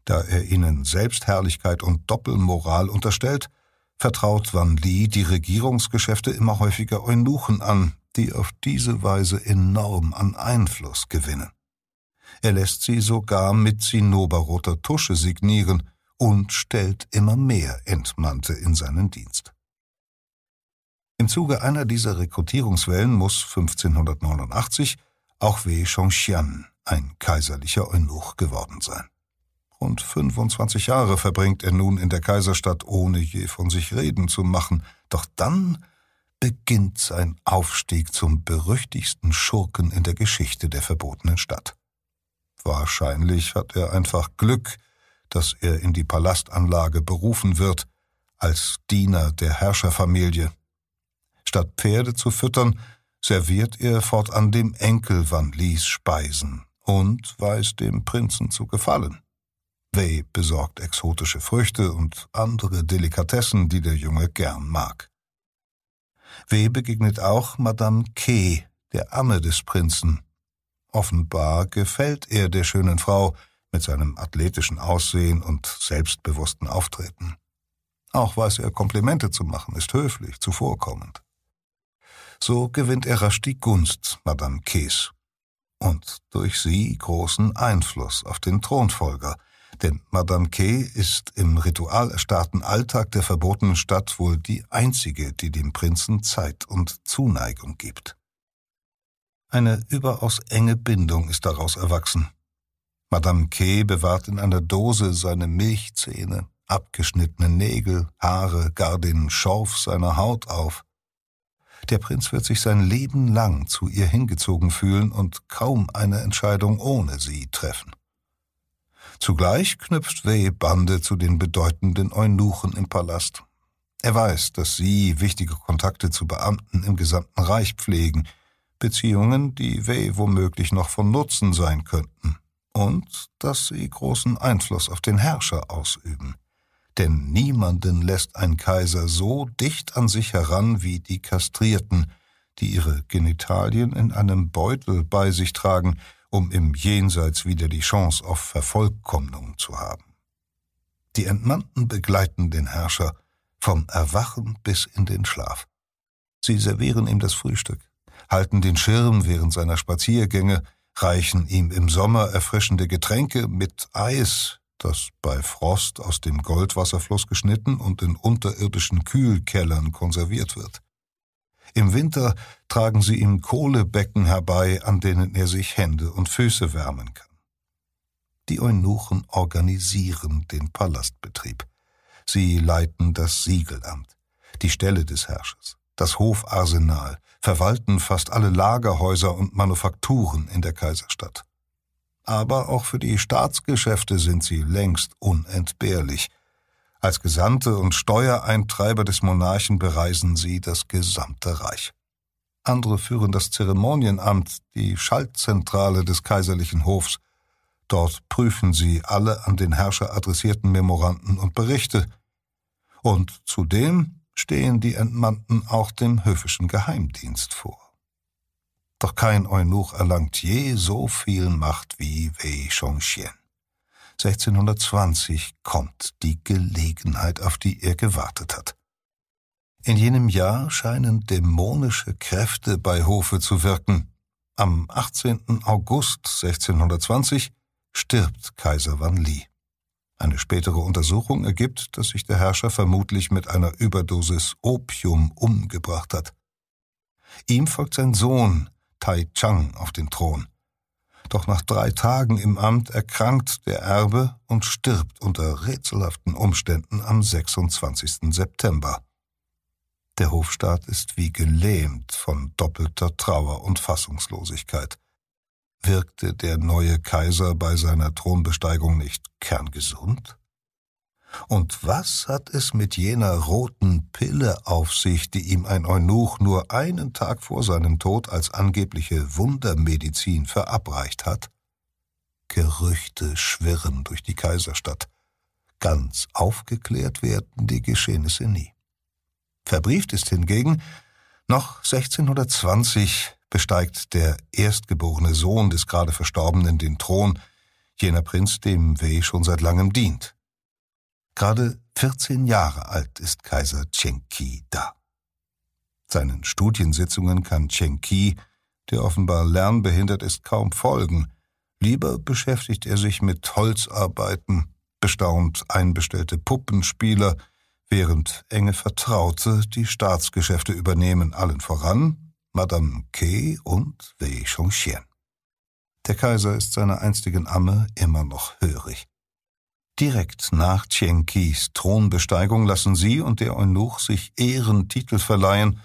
Da er ihnen Selbstherrlichkeit und Doppelmoral unterstellt, vertraut Van Li die Regierungsgeschäfte immer häufiger Eunuchen an, die auf diese Weise enorm an Einfluss gewinnen. Er lässt sie sogar mit zinnoberroter Tusche signieren und stellt immer mehr Entmannte in seinen Dienst. Im Zuge einer dieser Rekrutierungswellen muss 1589 auch Wei Chongxian ein kaiserlicher Eunuch geworden sein. Rund 25 Jahre verbringt er nun in der Kaiserstadt, ohne je von sich reden zu machen. Doch dann beginnt sein Aufstieg zum berüchtigsten Schurken in der Geschichte der verbotenen Stadt. Wahrscheinlich hat er einfach Glück, dass er in die Palastanlage berufen wird, als Diener der Herrscherfamilie. Statt Pferde zu füttern, serviert er fortan dem Enkel Van Lies Speisen und weiß dem Prinzen zu gefallen. Wei besorgt exotische Früchte und andere Delikatessen, die der Junge gern mag. Wei begegnet auch Madame Ke, der Amme des Prinzen, Offenbar gefällt er der schönen Frau mit seinem athletischen Aussehen und selbstbewussten Auftreten. Auch weiß er Komplimente zu machen, ist höflich, zuvorkommend. So gewinnt er rasch die Gunst Madame Kees und durch sie großen Einfluss auf den Thronfolger, denn Madame Kay ist im ritualerstarrten Alltag der verbotenen Stadt wohl die einzige, die dem Prinzen Zeit und Zuneigung gibt. Eine überaus enge Bindung ist daraus erwachsen. Madame K. bewahrt in einer Dose seine Milchzähne, abgeschnittene Nägel, Haare, gar den Schorf seiner Haut auf. Der Prinz wird sich sein Leben lang zu ihr hingezogen fühlen und kaum eine Entscheidung ohne sie treffen. Zugleich knüpft Wei Bande zu den bedeutenden Eunuchen im Palast. Er weiß, dass sie wichtige Kontakte zu Beamten im gesamten Reich pflegen – Beziehungen, die Wei womöglich noch von Nutzen sein könnten, und dass sie großen Einfluss auf den Herrscher ausüben. denn niemanden lässt ein Kaiser so dicht an sich heran wie die Kastrierten, die ihre Genitalien in einem Beutel bei sich tragen, um im Jenseits wieder die Chance auf Vervollkommnung zu haben. Die Entmannten begleiten den Herrscher vom Erwachen bis in den Schlaf. Sie servieren ihm das Frühstück, halten den Schirm während seiner Spaziergänge, reichen ihm im Sommer erfrischende Getränke mit Eis, das bei Frost aus dem Goldwasserfluss geschnitten und in unterirdischen Kühlkellern konserviert wird. Im Winter tragen sie ihm Kohlebecken herbei, an denen er sich Hände und Füße wärmen kann. Die Eunuchen organisieren den Palastbetrieb. Sie leiten das Siegelamt, die Stelle des Herrschers, das Hofarsenal, verwalten fast alle Lagerhäuser und Manufakturen in der Kaiserstadt. Aber auch für die Staatsgeschäfte sind sie längst unentbehrlich. Als Gesandte und Steuereintreiber des Monarchen bereisen sie das gesamte Reich. Andere führen das Zeremonienamt, die Schaltzentrale des kaiserlichen Hofs. Dort prüfen sie alle an den Herrscher adressierten Memoranden und Berichte. Und zudem stehen die Entmannten auch dem höfischen Geheimdienst vor. Doch kein Eunuch erlangt je so viel Macht wie Wei Chongxian. 1620 kommt die Gelegenheit, auf die er gewartet hat. In jenem Jahr scheinen dämonische Kräfte bei Hofe zu wirken. Am 18. August 1620 stirbt Kaiser Wan Li. Eine spätere Untersuchung ergibt, dass sich der Herrscher vermutlich mit einer Überdosis Opium umgebracht hat. Ihm folgt sein Sohn Tai Chang auf den Thron. Doch nach drei Tagen im Amt erkrankt der Erbe und stirbt unter rätselhaften Umständen am 26. September. Der Hofstaat ist wie gelähmt von doppelter Trauer und Fassungslosigkeit wirkte der neue Kaiser bei seiner Thronbesteigung nicht kerngesund? Und was hat es mit jener roten Pille auf sich, die ihm ein Eunuch nur einen Tag vor seinem Tod als angebliche Wundermedizin verabreicht hat? Gerüchte schwirren durch die Kaiserstadt. Ganz aufgeklärt werden die Geschehnisse nie. Verbrieft ist hingegen, noch 1620 besteigt der erstgeborene Sohn des gerade Verstorbenen den Thron, jener Prinz, dem Wei schon seit langem dient. Gerade 14 Jahre alt ist Kaiser Chenki da. Seinen Studiensitzungen kann Chenki, der offenbar lernbehindert ist, kaum folgen. Lieber beschäftigt er sich mit Holzarbeiten, bestaunt einbestellte Puppenspieler, während enge Vertraute die Staatsgeschäfte übernehmen, allen voran Madame Ke und Wei Chongxian. Der Kaiser ist seiner einstigen Amme immer noch hörig. Direkt nach Qis Thronbesteigung lassen sie und der Eunuch sich Ehrentitel verleihen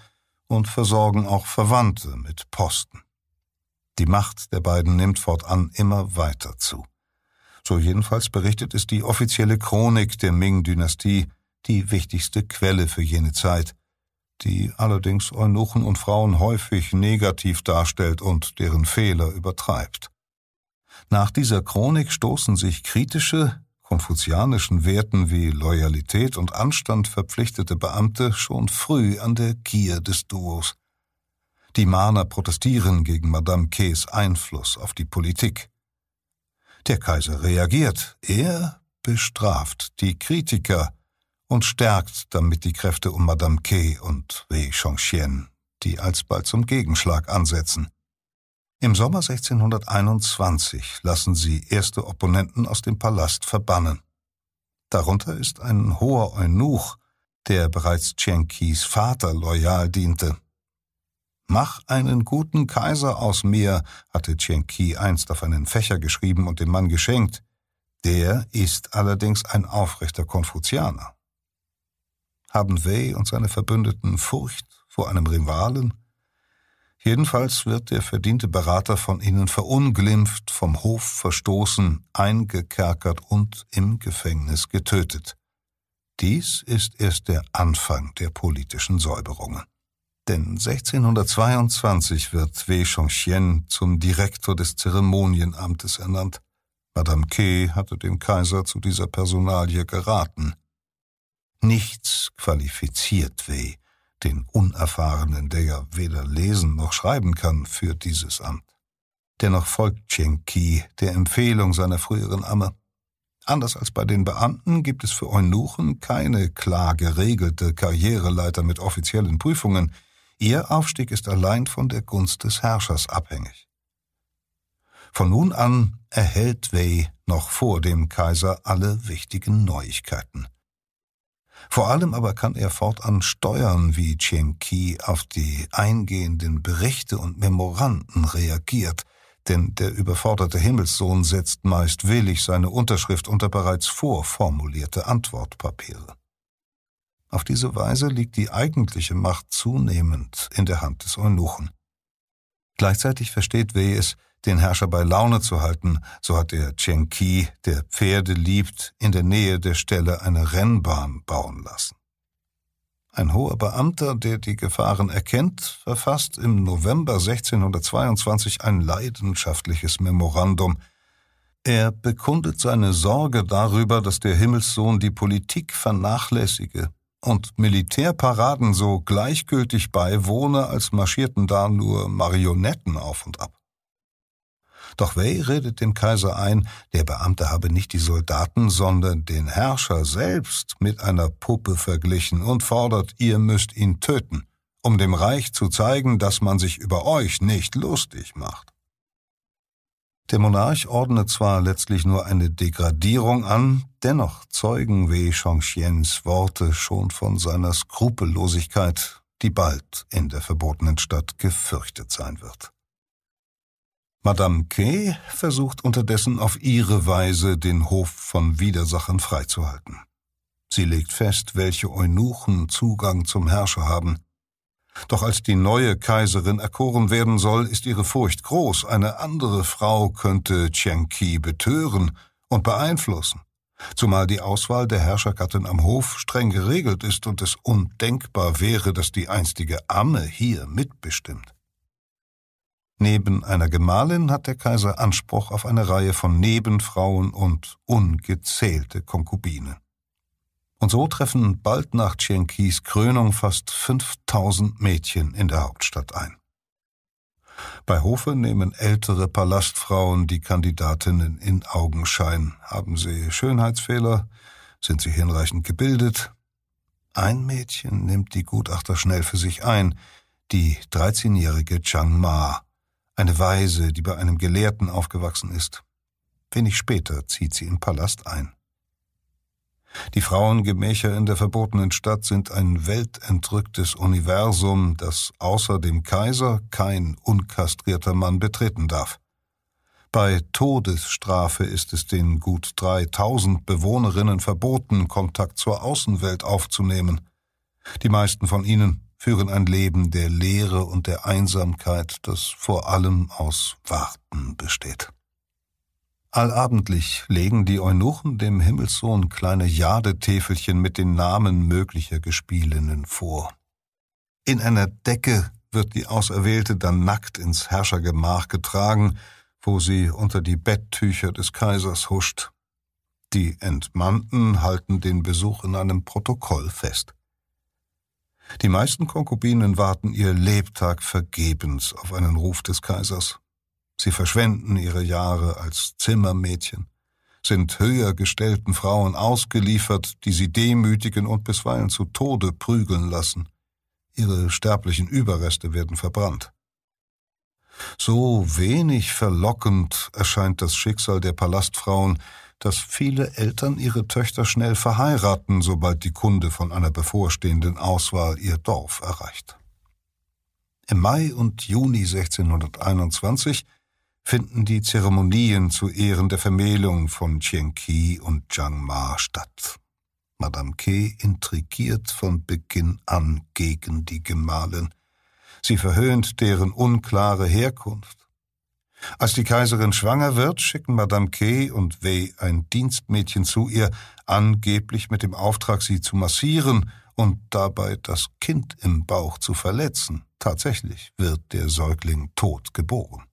und versorgen auch Verwandte mit Posten. Die Macht der beiden nimmt fortan immer weiter zu. So jedenfalls berichtet es die offizielle Chronik der Ming-Dynastie, die wichtigste Quelle für jene Zeit, die allerdings Eunuchen und Frauen häufig negativ darstellt und deren Fehler übertreibt. Nach dieser Chronik stoßen sich kritische, konfuzianischen Werten wie Loyalität und Anstand verpflichtete Beamte schon früh an der Gier des Duos. Die Mahner protestieren gegen Madame Kes Einfluss auf die Politik. Der Kaiser reagiert, er bestraft die Kritiker, und stärkt damit die Kräfte um Madame Ke und Wei Chongxian, die alsbald zum Gegenschlag ansetzen. Im Sommer 1621 lassen sie erste Opponenten aus dem Palast verbannen. Darunter ist ein hoher Eunuch, der bereits Qis Vater loyal diente. Mach einen guten Kaiser aus mir, hatte Qi einst auf einen Fächer geschrieben und dem Mann geschenkt. Der ist allerdings ein aufrechter Konfuzianer. Haben Wei und seine Verbündeten Furcht vor einem Rivalen? Jedenfalls wird der verdiente Berater von ihnen verunglimpft, vom Hof verstoßen, eingekerkert und im Gefängnis getötet. Dies ist erst der Anfang der politischen Säuberungen. Denn 1622 wird Wei Chongxian zum Direktor des Zeremonienamtes ernannt. Madame Ke hatte dem Kaiser zu dieser Personalie geraten. Nichts qualifiziert Wei, den Unerfahrenen, der ja weder lesen noch schreiben kann, für dieses Amt. Dennoch folgt Chen Qi der Empfehlung seiner früheren Amme. Anders als bei den Beamten gibt es für Eunuchen keine klar geregelte Karriereleiter mit offiziellen Prüfungen. Ihr Aufstieg ist allein von der Gunst des Herrschers abhängig. Von nun an erhält Wei noch vor dem Kaiser alle wichtigen Neuigkeiten. Vor allem aber kann er fortan steuern, wie Chen Qi auf die eingehenden Berichte und Memoranden reagiert – denn der überforderte Himmelssohn setzt meist willig seine Unterschrift unter bereits vorformulierte Antwortpapiere. Auf diese Weise liegt die eigentliche Macht zunehmend in der Hand des Eunuchen. Gleichzeitig versteht Wei es, den Herrscher bei Laune zu halten, so hat er Chen Qi, der Pferde liebt, in der Nähe der Stelle eine Rennbahn bauen lassen. Ein hoher Beamter, der die Gefahren erkennt, verfasst im November 1622 ein leidenschaftliches Memorandum. Er bekundet seine Sorge darüber, dass der Himmelssohn die Politik vernachlässige und Militärparaden so gleichgültig beiwohne, als marschierten da nur Marionetten auf und ab. Doch Wei redet dem Kaiser ein, der Beamte habe nicht die Soldaten, sondern den Herrscher selbst mit einer Puppe verglichen und fordert, ihr müsst ihn töten, um dem Reich zu zeigen, dass man sich über euch nicht lustig macht. Der Monarch ordnet zwar letztlich nur eine Degradierung an, dennoch zeugen Wei Shongxians Worte schon von seiner Skrupellosigkeit, die bald in der verbotenen Stadt gefürchtet sein wird. Madame Kay versucht unterdessen auf ihre Weise den Hof von Widersachen freizuhalten. Sie legt fest, welche Eunuchen Zugang zum Herrscher haben. Doch als die neue Kaiserin erkoren werden soll, ist ihre Furcht groß, eine andere Frau könnte Chen Qi betören und beeinflussen, zumal die Auswahl der Herrschergattin am Hof streng geregelt ist und es undenkbar wäre, dass die einstige Amme hier mitbestimmt. Neben einer Gemahlin hat der Kaiser Anspruch auf eine Reihe von Nebenfrauen und ungezählte Konkubine. Und so treffen bald nach Tschienkies Krönung fast 5000 Mädchen in der Hauptstadt ein. Bei Hofe nehmen ältere Palastfrauen die Kandidatinnen in Augenschein. Haben sie Schönheitsfehler? Sind sie hinreichend gebildet? Ein Mädchen nimmt die Gutachter schnell für sich ein, die 13-jährige Chang Ma, eine Weise, die bei einem Gelehrten aufgewachsen ist. Wenig später zieht sie im Palast ein. Die Frauengemächer in der verbotenen Stadt sind ein weltentrücktes Universum, das außer dem Kaiser kein unkastrierter Mann betreten darf. Bei Todesstrafe ist es den gut 3000 Bewohnerinnen verboten, Kontakt zur Außenwelt aufzunehmen. Die meisten von ihnen führen ein Leben der Leere und der Einsamkeit, das vor allem aus Warten besteht. Allabendlich legen die Eunuchen dem Himmelssohn kleine Jadetäfelchen mit den Namen möglicher Gespielinnen vor. In einer Decke wird die Auserwählte dann nackt ins Herrschergemach getragen, wo sie unter die Betttücher des Kaisers huscht. Die Entmannten halten den Besuch in einem Protokoll fest. Die meisten Konkubinen warten ihr Lebtag vergebens auf einen Ruf des Kaisers. Sie verschwenden ihre Jahre als Zimmermädchen, sind höher gestellten Frauen ausgeliefert, die sie demütigen und bisweilen zu Tode prügeln lassen. Ihre sterblichen Überreste werden verbrannt. So wenig verlockend erscheint das Schicksal der Palastfrauen, dass viele Eltern ihre Töchter schnell verheiraten, sobald die Kunde von einer bevorstehenden Auswahl ihr Dorf erreicht. Im Mai und Juni 1621 finden die Zeremonien zu Ehren der Vermählung von Chen Qi und Zhang Ma statt. Madame Ke intrigiert von Beginn an gegen die Gemahlin. Sie verhöhnt deren unklare Herkunft als die Kaiserin schwanger wird, schicken Madame Kay und Wei ein Dienstmädchen zu ihr, angeblich mit dem Auftrag, sie zu massieren und dabei das Kind im Bauch zu verletzen. Tatsächlich wird der Säugling tot geboren.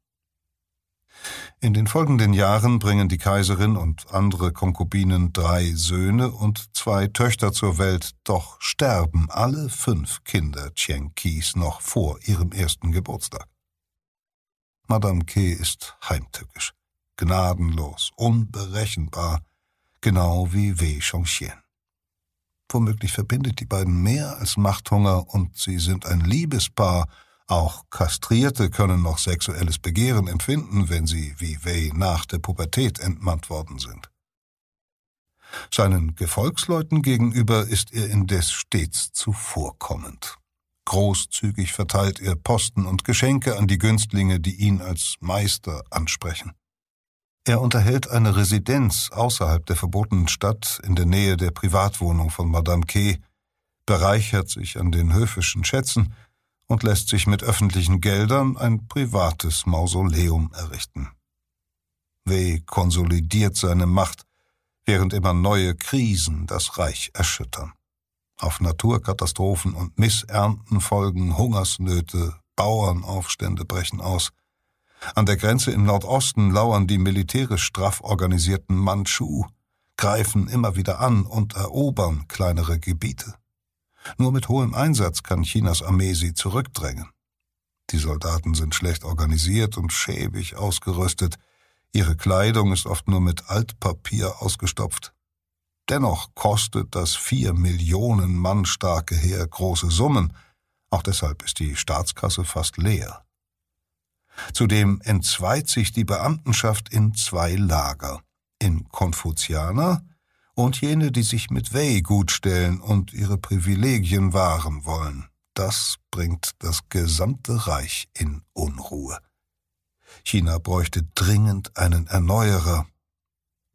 In den folgenden Jahren bringen die Kaiserin und andere Konkubinen drei Söhne und zwei Töchter zur Welt, doch sterben alle fünf Kinder Chen Qis noch vor ihrem ersten Geburtstag. Madame Ke ist heimtückisch, gnadenlos, unberechenbar, genau wie Wei Chongxian. Womöglich verbindet die beiden mehr als Machthunger und sie sind ein Liebespaar, auch Kastrierte können noch sexuelles Begehren empfinden, wenn sie wie Wei nach der Pubertät entmannt worden sind. Seinen Gefolgsleuten gegenüber ist er indes stets zuvorkommend. Großzügig verteilt er Posten und Geschenke an die Günstlinge, die ihn als Meister ansprechen. Er unterhält eine Residenz außerhalb der verbotenen Stadt in der Nähe der Privatwohnung von Madame K., bereichert sich an den höfischen Schätzen und lässt sich mit öffentlichen Geldern ein privates Mausoleum errichten. W. konsolidiert seine Macht, während immer neue Krisen das Reich erschüttern. Auf Naturkatastrophen und Missernten folgen Hungersnöte, Bauernaufstände brechen aus. An der Grenze im Nordosten lauern die militärisch straff organisierten Mandschu, greifen immer wieder an und erobern kleinere Gebiete. Nur mit hohem Einsatz kann Chinas Armee sie zurückdrängen. Die Soldaten sind schlecht organisiert und schäbig ausgerüstet. Ihre Kleidung ist oft nur mit Altpapier ausgestopft. Dennoch kostet das vier Millionen Mann starke Heer große Summen. Auch deshalb ist die Staatskasse fast leer. Zudem entzweit sich die Beamtenschaft in zwei Lager. In Konfuzianer und jene, die sich mit Wei gutstellen und ihre Privilegien wahren wollen. Das bringt das gesamte Reich in Unruhe. China bräuchte dringend einen Erneuerer.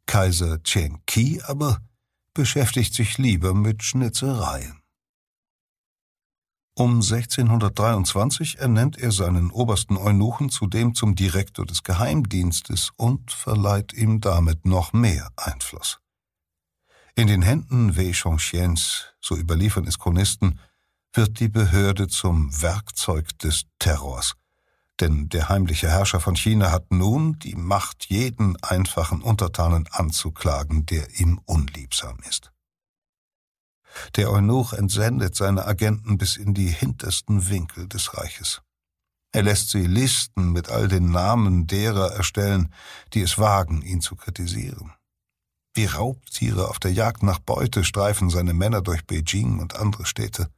Kaiser Chen Qi aber beschäftigt sich lieber mit Schnitzereien. Um 1623 ernennt er seinen obersten Eunuchen zudem zum Direktor des Geheimdienstes und verleiht ihm damit noch mehr Einfluss. In den Händen Wei Chongxians, so überliefern es Chronisten, wird die Behörde zum Werkzeug des Terrors. Denn der heimliche Herrscher von China hat nun die Macht, jeden einfachen Untertanen anzuklagen, der ihm unliebsam ist. Der Eunuch entsendet seine Agenten bis in die hintersten Winkel des Reiches. Er lässt sie Listen mit all den Namen derer erstellen, die es wagen, ihn zu kritisieren. Wie Raubtiere auf der Jagd nach Beute streifen seine Männer durch Beijing und andere Städte.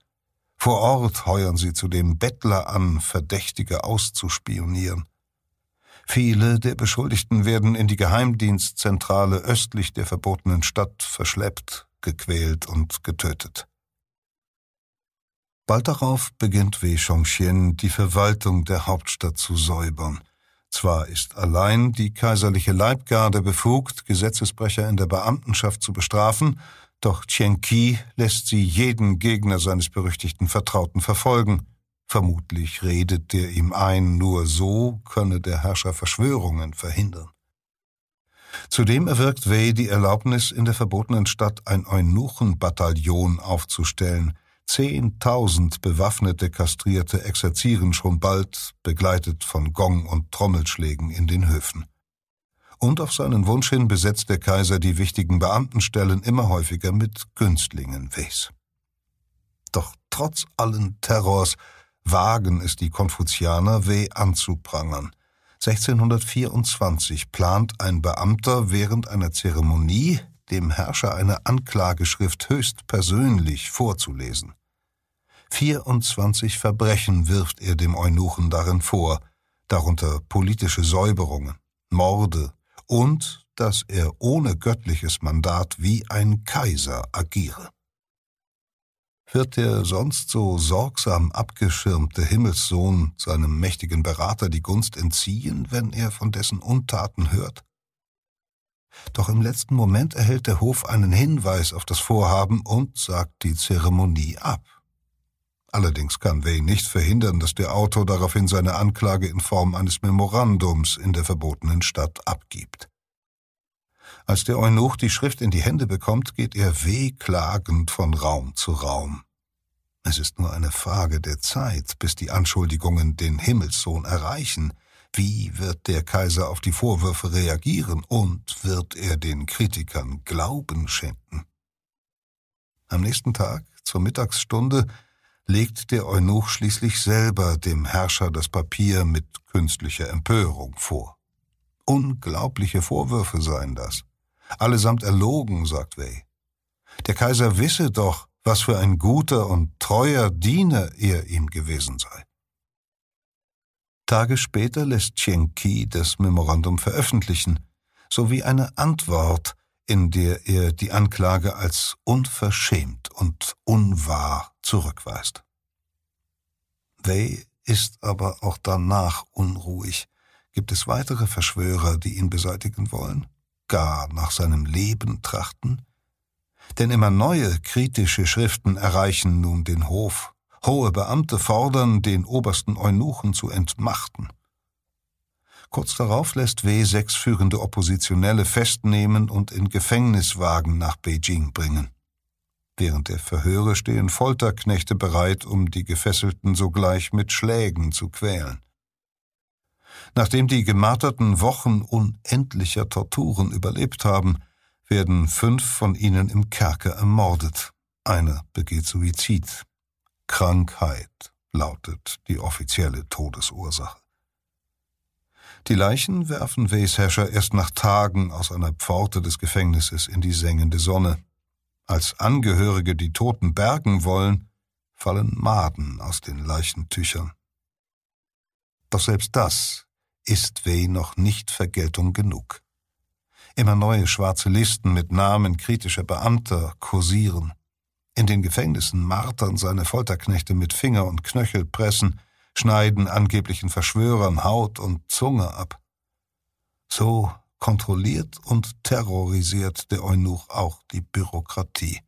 Vor Ort heuern sie zudem Bettler an, Verdächtige auszuspionieren. Viele der Beschuldigten werden in die Geheimdienstzentrale östlich der verbotenen Stadt verschleppt, gequält und getötet. Bald darauf beginnt Wei Chongxian die Verwaltung der Hauptstadt zu säubern – zwar ist allein die kaiserliche Leibgarde befugt, Gesetzesbrecher in der Beamtenschaft zu bestrafen, doch Chen Qi lässt sie jeden Gegner seines berüchtigten Vertrauten verfolgen. Vermutlich redet der ihm ein, nur so könne der Herrscher Verschwörungen verhindern. Zudem erwirkt Wei die Erlaubnis, in der verbotenen Stadt ein Eunuchenbataillon aufzustellen, Zehntausend bewaffnete Kastrierte exerzieren schon bald, begleitet von Gong und Trommelschlägen in den Höfen. Und auf seinen Wunsch hin besetzt der Kaiser die wichtigen Beamtenstellen immer häufiger mit Günstlingen Wes. Doch trotz allen Terrors wagen es die Konfuzianer, Weh anzuprangern. 1624 plant ein Beamter während einer Zeremonie, dem Herrscher eine Anklageschrift höchst persönlich vorzulesen. 24 Verbrechen wirft er dem Eunuchen darin vor, darunter politische Säuberungen, Morde und dass er ohne göttliches Mandat wie ein Kaiser agiere. Wird der sonst so sorgsam abgeschirmte Himmelssohn seinem mächtigen Berater die Gunst entziehen, wenn er von dessen Untaten hört? Doch im letzten Moment erhält der Hof einen Hinweis auf das Vorhaben und sagt die Zeremonie ab. Allerdings kann Wei nicht verhindern, dass der Autor daraufhin seine Anklage in Form eines Memorandums in der verbotenen Stadt abgibt. Als der Eunuch die Schrift in die Hände bekommt, geht er wehklagend von Raum zu Raum. Es ist nur eine Frage der Zeit, bis die Anschuldigungen den Himmelssohn erreichen, Wie wird der Kaiser auf die Vorwürfe reagieren und wird er den Kritikern Glauben schenken? Am nächsten Tag, zur Mittagsstunde, legt der Eunuch schließlich selber dem Herrscher das Papier mit künstlicher Empörung vor. Unglaubliche Vorwürfe seien das. Allesamt erlogen, sagt Wei. Der Kaiser wisse doch, was für ein guter und treuer Diener er ihm gewesen sei. Tage später lässt Chen Qi das Memorandum veröffentlichen, sowie eine Antwort, in der er die Anklage als unverschämt und unwahr zurückweist. Wei ist aber auch danach unruhig. Gibt es weitere Verschwörer, die ihn beseitigen wollen? Gar nach seinem Leben trachten? Denn immer neue kritische Schriften erreichen nun den Hof, Hohe Beamte fordern, den obersten Eunuchen zu entmachten. Kurz darauf lässt W. sechs führende Oppositionelle festnehmen und in Gefängniswagen nach Beijing bringen. Während der Verhöre stehen Folterknechte bereit, um die Gefesselten sogleich mit Schlägen zu quälen. Nachdem die gemarterten Wochen unendlicher Torturen überlebt haben, werden fünf von ihnen im Kerker ermordet. Einer begeht Suizid. Krankheit lautet die offizielle Todesursache. Die Leichen werfen Weys Herrscher erst nach Tagen aus einer Pforte des Gefängnisses in die sengende Sonne. Als Angehörige die Toten bergen wollen, fallen Maden aus den Leichentüchern. Doch selbst das ist Wey noch nicht Vergeltung genug. Immer neue schwarze Listen mit Namen kritischer Beamter kursieren. In den Gefängnissen martern seine Folterknechte mit Finger- und Knöchelpressen, schneiden angeblichen Verschwörern Haut und Zunge ab. So kontrolliert und terrorisiert der Eunuch auch die Bürokratie.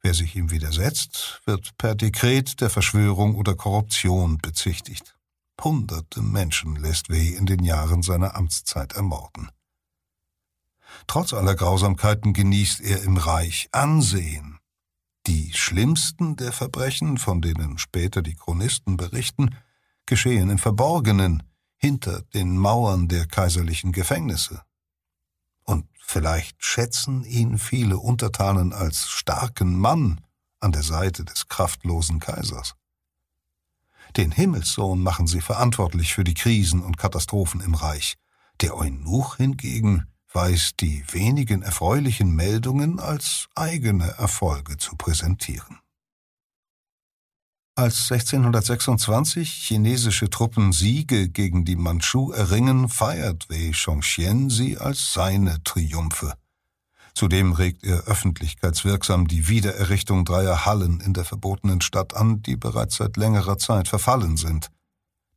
Wer sich ihm widersetzt, wird per Dekret der Verschwörung oder Korruption bezichtigt. Hunderte Menschen lässt Weh in den Jahren seiner Amtszeit ermorden. Trotz aller Grausamkeiten genießt er im Reich Ansehen die schlimmsten der Verbrechen, von denen später die Chronisten berichten, geschehen im Verborgenen, hinter den Mauern der kaiserlichen Gefängnisse. Und vielleicht schätzen ihn viele Untertanen als starken Mann an der Seite des kraftlosen Kaisers. Den Himmelssohn machen sie verantwortlich für die Krisen und Katastrophen im Reich. Der Eunuch hingegen weiß die wenigen erfreulichen Meldungen als eigene Erfolge zu präsentieren. Als 1626 chinesische Truppen Siege gegen die Mandschu erringen, feiert Wei Chongxian sie als seine Triumphe. Zudem regt er öffentlichkeitswirksam die Wiedererrichtung dreier Hallen in der verbotenen Stadt an, die bereits seit längerer Zeit verfallen sind –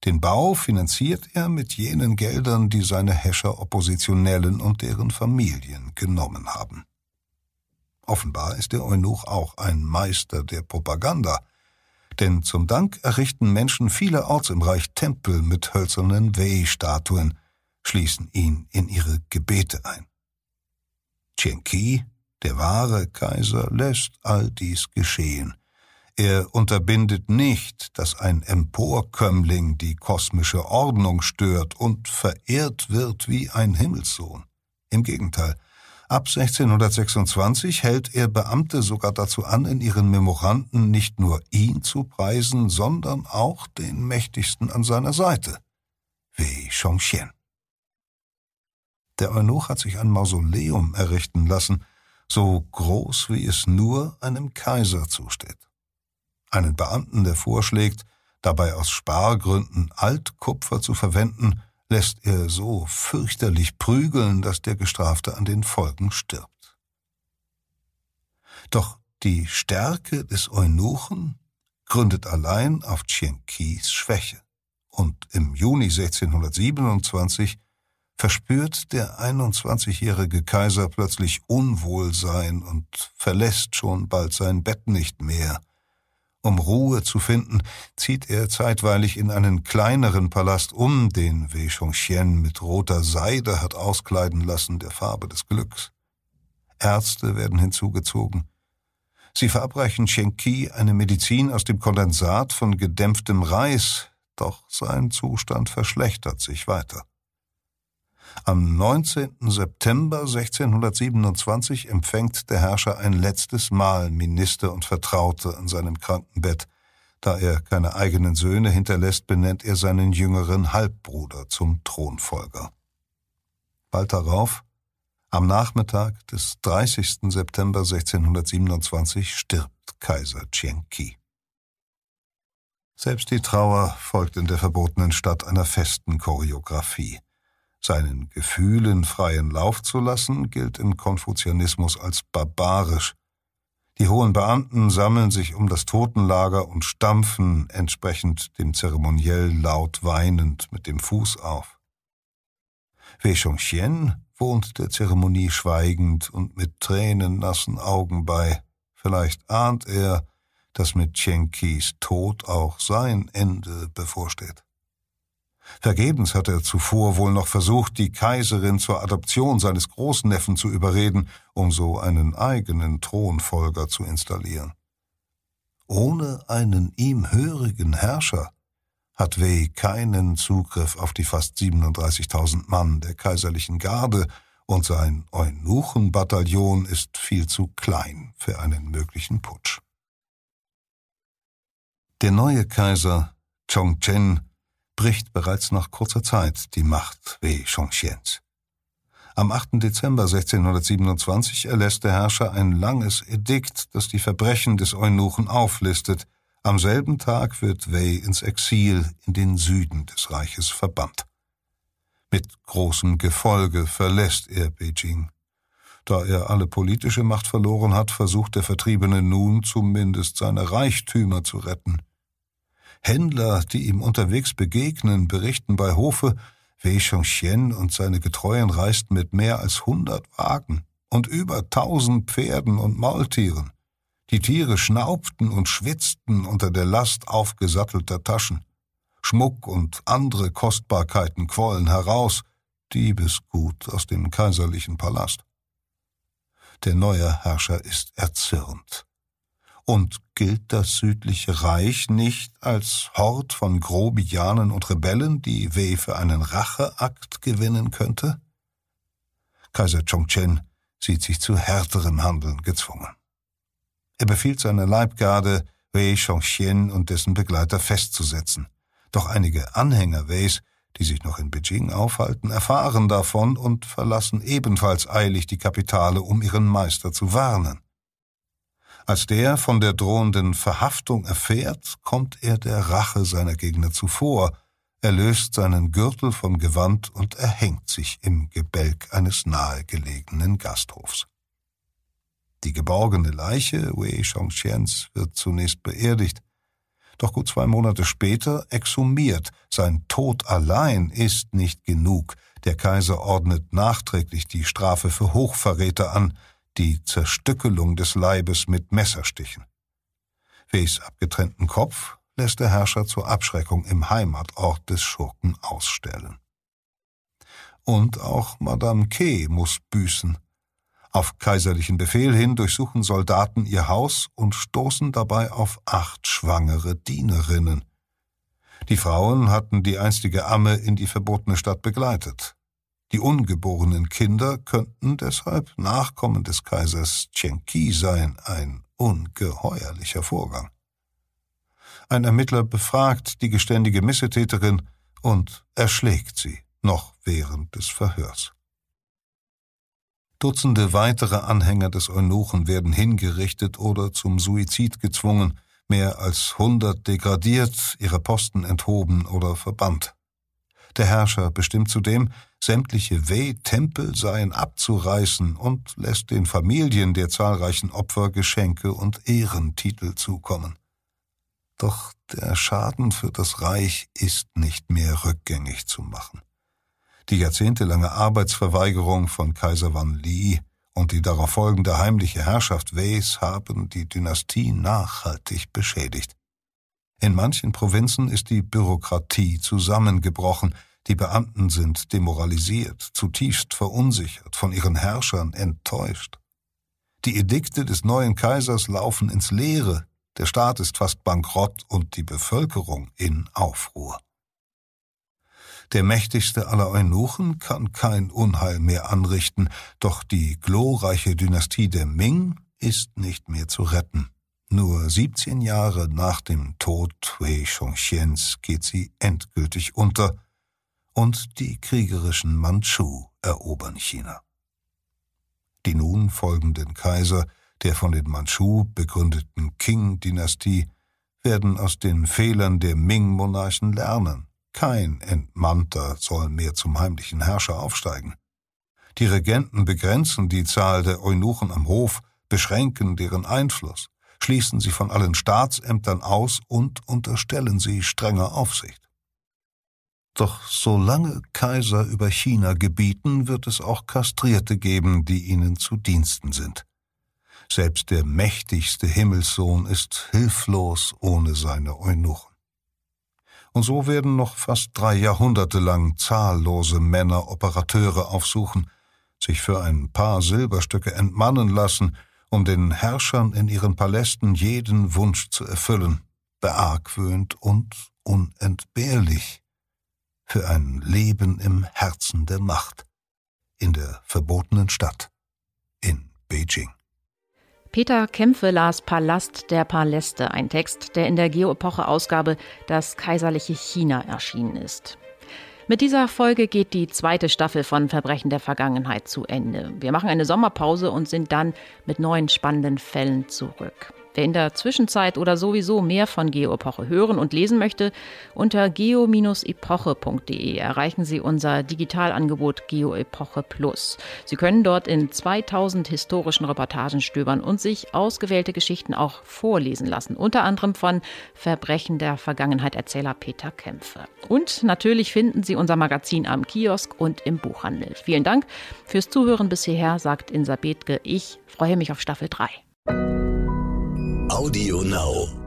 den Bau finanziert er mit jenen Geldern, die seine Häscher Oppositionellen und deren Familien genommen haben. Offenbar ist der Eunuch auch ein Meister der Propaganda, denn zum Dank errichten Menschen vielerorts im Reich Tempel mit hölzernen Wei-Statuen, schließen ihn in ihre Gebete ein. Chen Qi, der wahre Kaiser, lässt all dies geschehen – er unterbindet nicht, dass ein Emporkömmling die kosmische Ordnung stört und verehrt wird wie ein Himmelssohn. Im Gegenteil, ab 1626 hält er Beamte sogar dazu an, in ihren Memoranden nicht nur ihn zu preisen, sondern auch den Mächtigsten an seiner Seite, Wei Chongxian. Der Eunuch hat sich ein Mausoleum errichten lassen, so groß wie es nur einem Kaiser zusteht einen Beamten, der vorschlägt, dabei aus Spargründen Altkupfer zu verwenden, lässt er so fürchterlich prügeln, dass der Gestrafte an den Folgen stirbt. Doch die Stärke des Eunuchen gründet allein auf Qis Schwäche. Und im Juni 1627 verspürt der 21-jährige Kaiser plötzlich Unwohlsein und verlässt schon bald sein Bett nicht mehr – um Ruhe zu finden, zieht er zeitweilig in einen kleineren Palast um, den Wei Chongxian mit roter Seide hat auskleiden lassen, der Farbe des Glücks. Ärzte werden hinzugezogen. Sie verabreichen Chen Qi eine Medizin aus dem Kondensat von gedämpftem Reis, doch sein Zustand verschlechtert sich weiter. Am 19. September 1627 empfängt der Herrscher ein letztes Mal Minister und Vertraute an seinem Krankenbett. Da er keine eigenen Söhne hinterlässt, benennt er seinen jüngeren Halbbruder zum Thronfolger. Bald darauf, am Nachmittag des 30. September 1627, stirbt Kaiser Chienki. Selbst die Trauer folgt in der verbotenen Stadt einer festen Choreografie. Seinen Gefühlen freien Lauf zu lassen, gilt im Konfuzianismus als barbarisch. Die hohen Beamten sammeln sich um das Totenlager und stampfen entsprechend dem Zeremoniell laut weinend mit dem Fuß auf. Wei Shongxian wohnt der Zeremonie schweigend und mit tränennassen Augen bei. Vielleicht ahnt er, dass mit Chen Qis Tod auch sein Ende bevorsteht. Vergebens hat er zuvor wohl noch versucht, die Kaiserin zur Adoption seines Großneffen zu überreden, um so einen eigenen Thronfolger zu installieren. Ohne einen ihm hörigen Herrscher hat Wei keinen Zugriff auf die fast 37.000 Mann der kaiserlichen Garde und sein Eunuchenbataillon ist viel zu klein für einen möglichen Putsch. Der neue Kaiser Chongchen bricht bereits nach kurzer Zeit die Macht Wei Chongxians. Am 8. Dezember 1627 erlässt der Herrscher ein langes Edikt, das die Verbrechen des Eunuchen auflistet. Am selben Tag wird Wei ins Exil in den Süden des Reiches verbannt. Mit großem Gefolge verlässt er Beijing. Da er alle politische Macht verloren hat, versucht der Vertriebene nun zumindest seine Reichtümer zu retten. Händler, die ihm unterwegs begegnen, berichten bei Hofe, Wei Chongxian und seine Getreuen reisten mit mehr als hundert Wagen und über tausend Pferden und Maultieren. Die Tiere schnaubten und schwitzten unter der Last aufgesattelter Taschen. Schmuck und andere Kostbarkeiten quollen heraus, Diebesgut aus dem kaiserlichen Palast. Der neue Herrscher ist erzürnt. Und gilt das südliche Reich nicht als Hort von Grobianen und Rebellen, die Wei für einen Racheakt gewinnen könnte? Kaiser Chongchen sieht sich zu härterem Handeln gezwungen. Er befiehlt seiner Leibgarde, Wei Chongxian und dessen Begleiter festzusetzen. Doch einige Anhänger Weis, die sich noch in Beijing aufhalten, erfahren davon und verlassen ebenfalls eilig die Kapitale, um ihren Meister zu warnen. Als der von der drohenden Verhaftung erfährt, kommt er der Rache seiner Gegner zuvor, er löst seinen Gürtel vom Gewand und erhängt sich im Gebälk eines nahegelegenen Gasthofs. Die geborgene Leiche Wei Chongqians wird zunächst beerdigt, doch gut zwei Monate später exhumiert. Sein Tod allein ist nicht genug. Der Kaiser ordnet nachträglich die Strafe für Hochverräter an, die Zerstückelung des Leibes mit Messerstichen. Weys abgetrennten Kopf lässt der Herrscher zur Abschreckung im Heimatort des Schurken ausstellen. Und auch Madame K. muss büßen. Auf kaiserlichen Befehl hin durchsuchen Soldaten ihr Haus und stoßen dabei auf acht schwangere Dienerinnen. Die Frauen hatten die einstige Amme in die verbotene Stadt begleitet. Die ungeborenen Kinder könnten deshalb Nachkommen des Kaisers Chenki sein, ein ungeheuerlicher Vorgang. Ein Ermittler befragt die geständige Missetäterin und erschlägt sie noch während des Verhörs. Dutzende weitere Anhänger des Eunuchen werden hingerichtet oder zum Suizid gezwungen, mehr als hundert degradiert, ihre Posten enthoben oder verbannt. Der Herrscher bestimmt zudem, sämtliche Weh-Tempel seien abzureißen und lässt den Familien der zahlreichen Opfer Geschenke und Ehrentitel zukommen. Doch der Schaden für das Reich ist nicht mehr rückgängig zu machen. Die jahrzehntelange Arbeitsverweigerung von Kaiser Wan Li und die darauf folgende heimliche Herrschaft Weis haben die Dynastie nachhaltig beschädigt. In manchen Provinzen ist die Bürokratie zusammengebrochen, die Beamten sind demoralisiert, zutiefst verunsichert, von ihren Herrschern enttäuscht. Die Edikte des neuen Kaisers laufen ins Leere, Der Staat ist fast bankrott und die Bevölkerung in Aufruhr. Der mächtigste aller Eunuchen kann kein Unheil mehr anrichten, doch die glorreiche Dynastie der Ming ist nicht mehr zu retten. Nur 17 Jahre nach dem Tod Wei Chongxians geht sie endgültig unter und die kriegerischen Manchu erobern China. Die nun folgenden Kaiser der von den Manchu begründeten Qing-Dynastie werden aus den Fehlern der Ming-Monarchen lernen. Kein Entmannter soll mehr zum heimlichen Herrscher aufsteigen. Die Regenten begrenzen die Zahl der Eunuchen am Hof, beschränken deren Einfluss schließen sie von allen Staatsämtern aus und unterstellen sie strenger Aufsicht. Doch solange Kaiser über China gebieten, wird es auch Kastrierte geben, die ihnen zu Diensten sind. Selbst der mächtigste Himmelssohn ist hilflos ohne seine Eunuchen. Und so werden noch fast drei Jahrhunderte lang zahllose Männer Operateure aufsuchen, sich für ein paar Silberstücke entmannen lassen um den Herrschern in ihren Palästen jeden Wunsch zu erfüllen, beargwöhnt und unentbehrlich für ein Leben im Herzen der Macht, in der verbotenen Stadt, in Beijing. Peter Kämpfe las Palast der Paläste, ein Text, der in der Geoepoche-Ausgabe Das kaiserliche China erschienen ist. Mit dieser Folge geht die zweite Staffel von Verbrechen der Vergangenheit zu Ende. Wir machen eine Sommerpause und sind dann mit neuen spannenden Fällen zurück. Wer in der Zwischenzeit oder sowieso mehr von Geoepoche hören und lesen möchte, unter geo-epoche.de erreichen Sie unser Digitalangebot Geoepoche Plus. Sie können dort in 2000 historischen Reportagen stöbern und sich ausgewählte Geschichten auch vorlesen lassen, unter anderem von Verbrechen der Vergangenheit Erzähler Peter Kämpfe. Und natürlich finden Sie unser Magazin am Kiosk und im Buchhandel. Vielen Dank fürs Zuhören bis hierher, sagt Insa Bethke. Ich freue mich auf Staffel 3. Audio Now.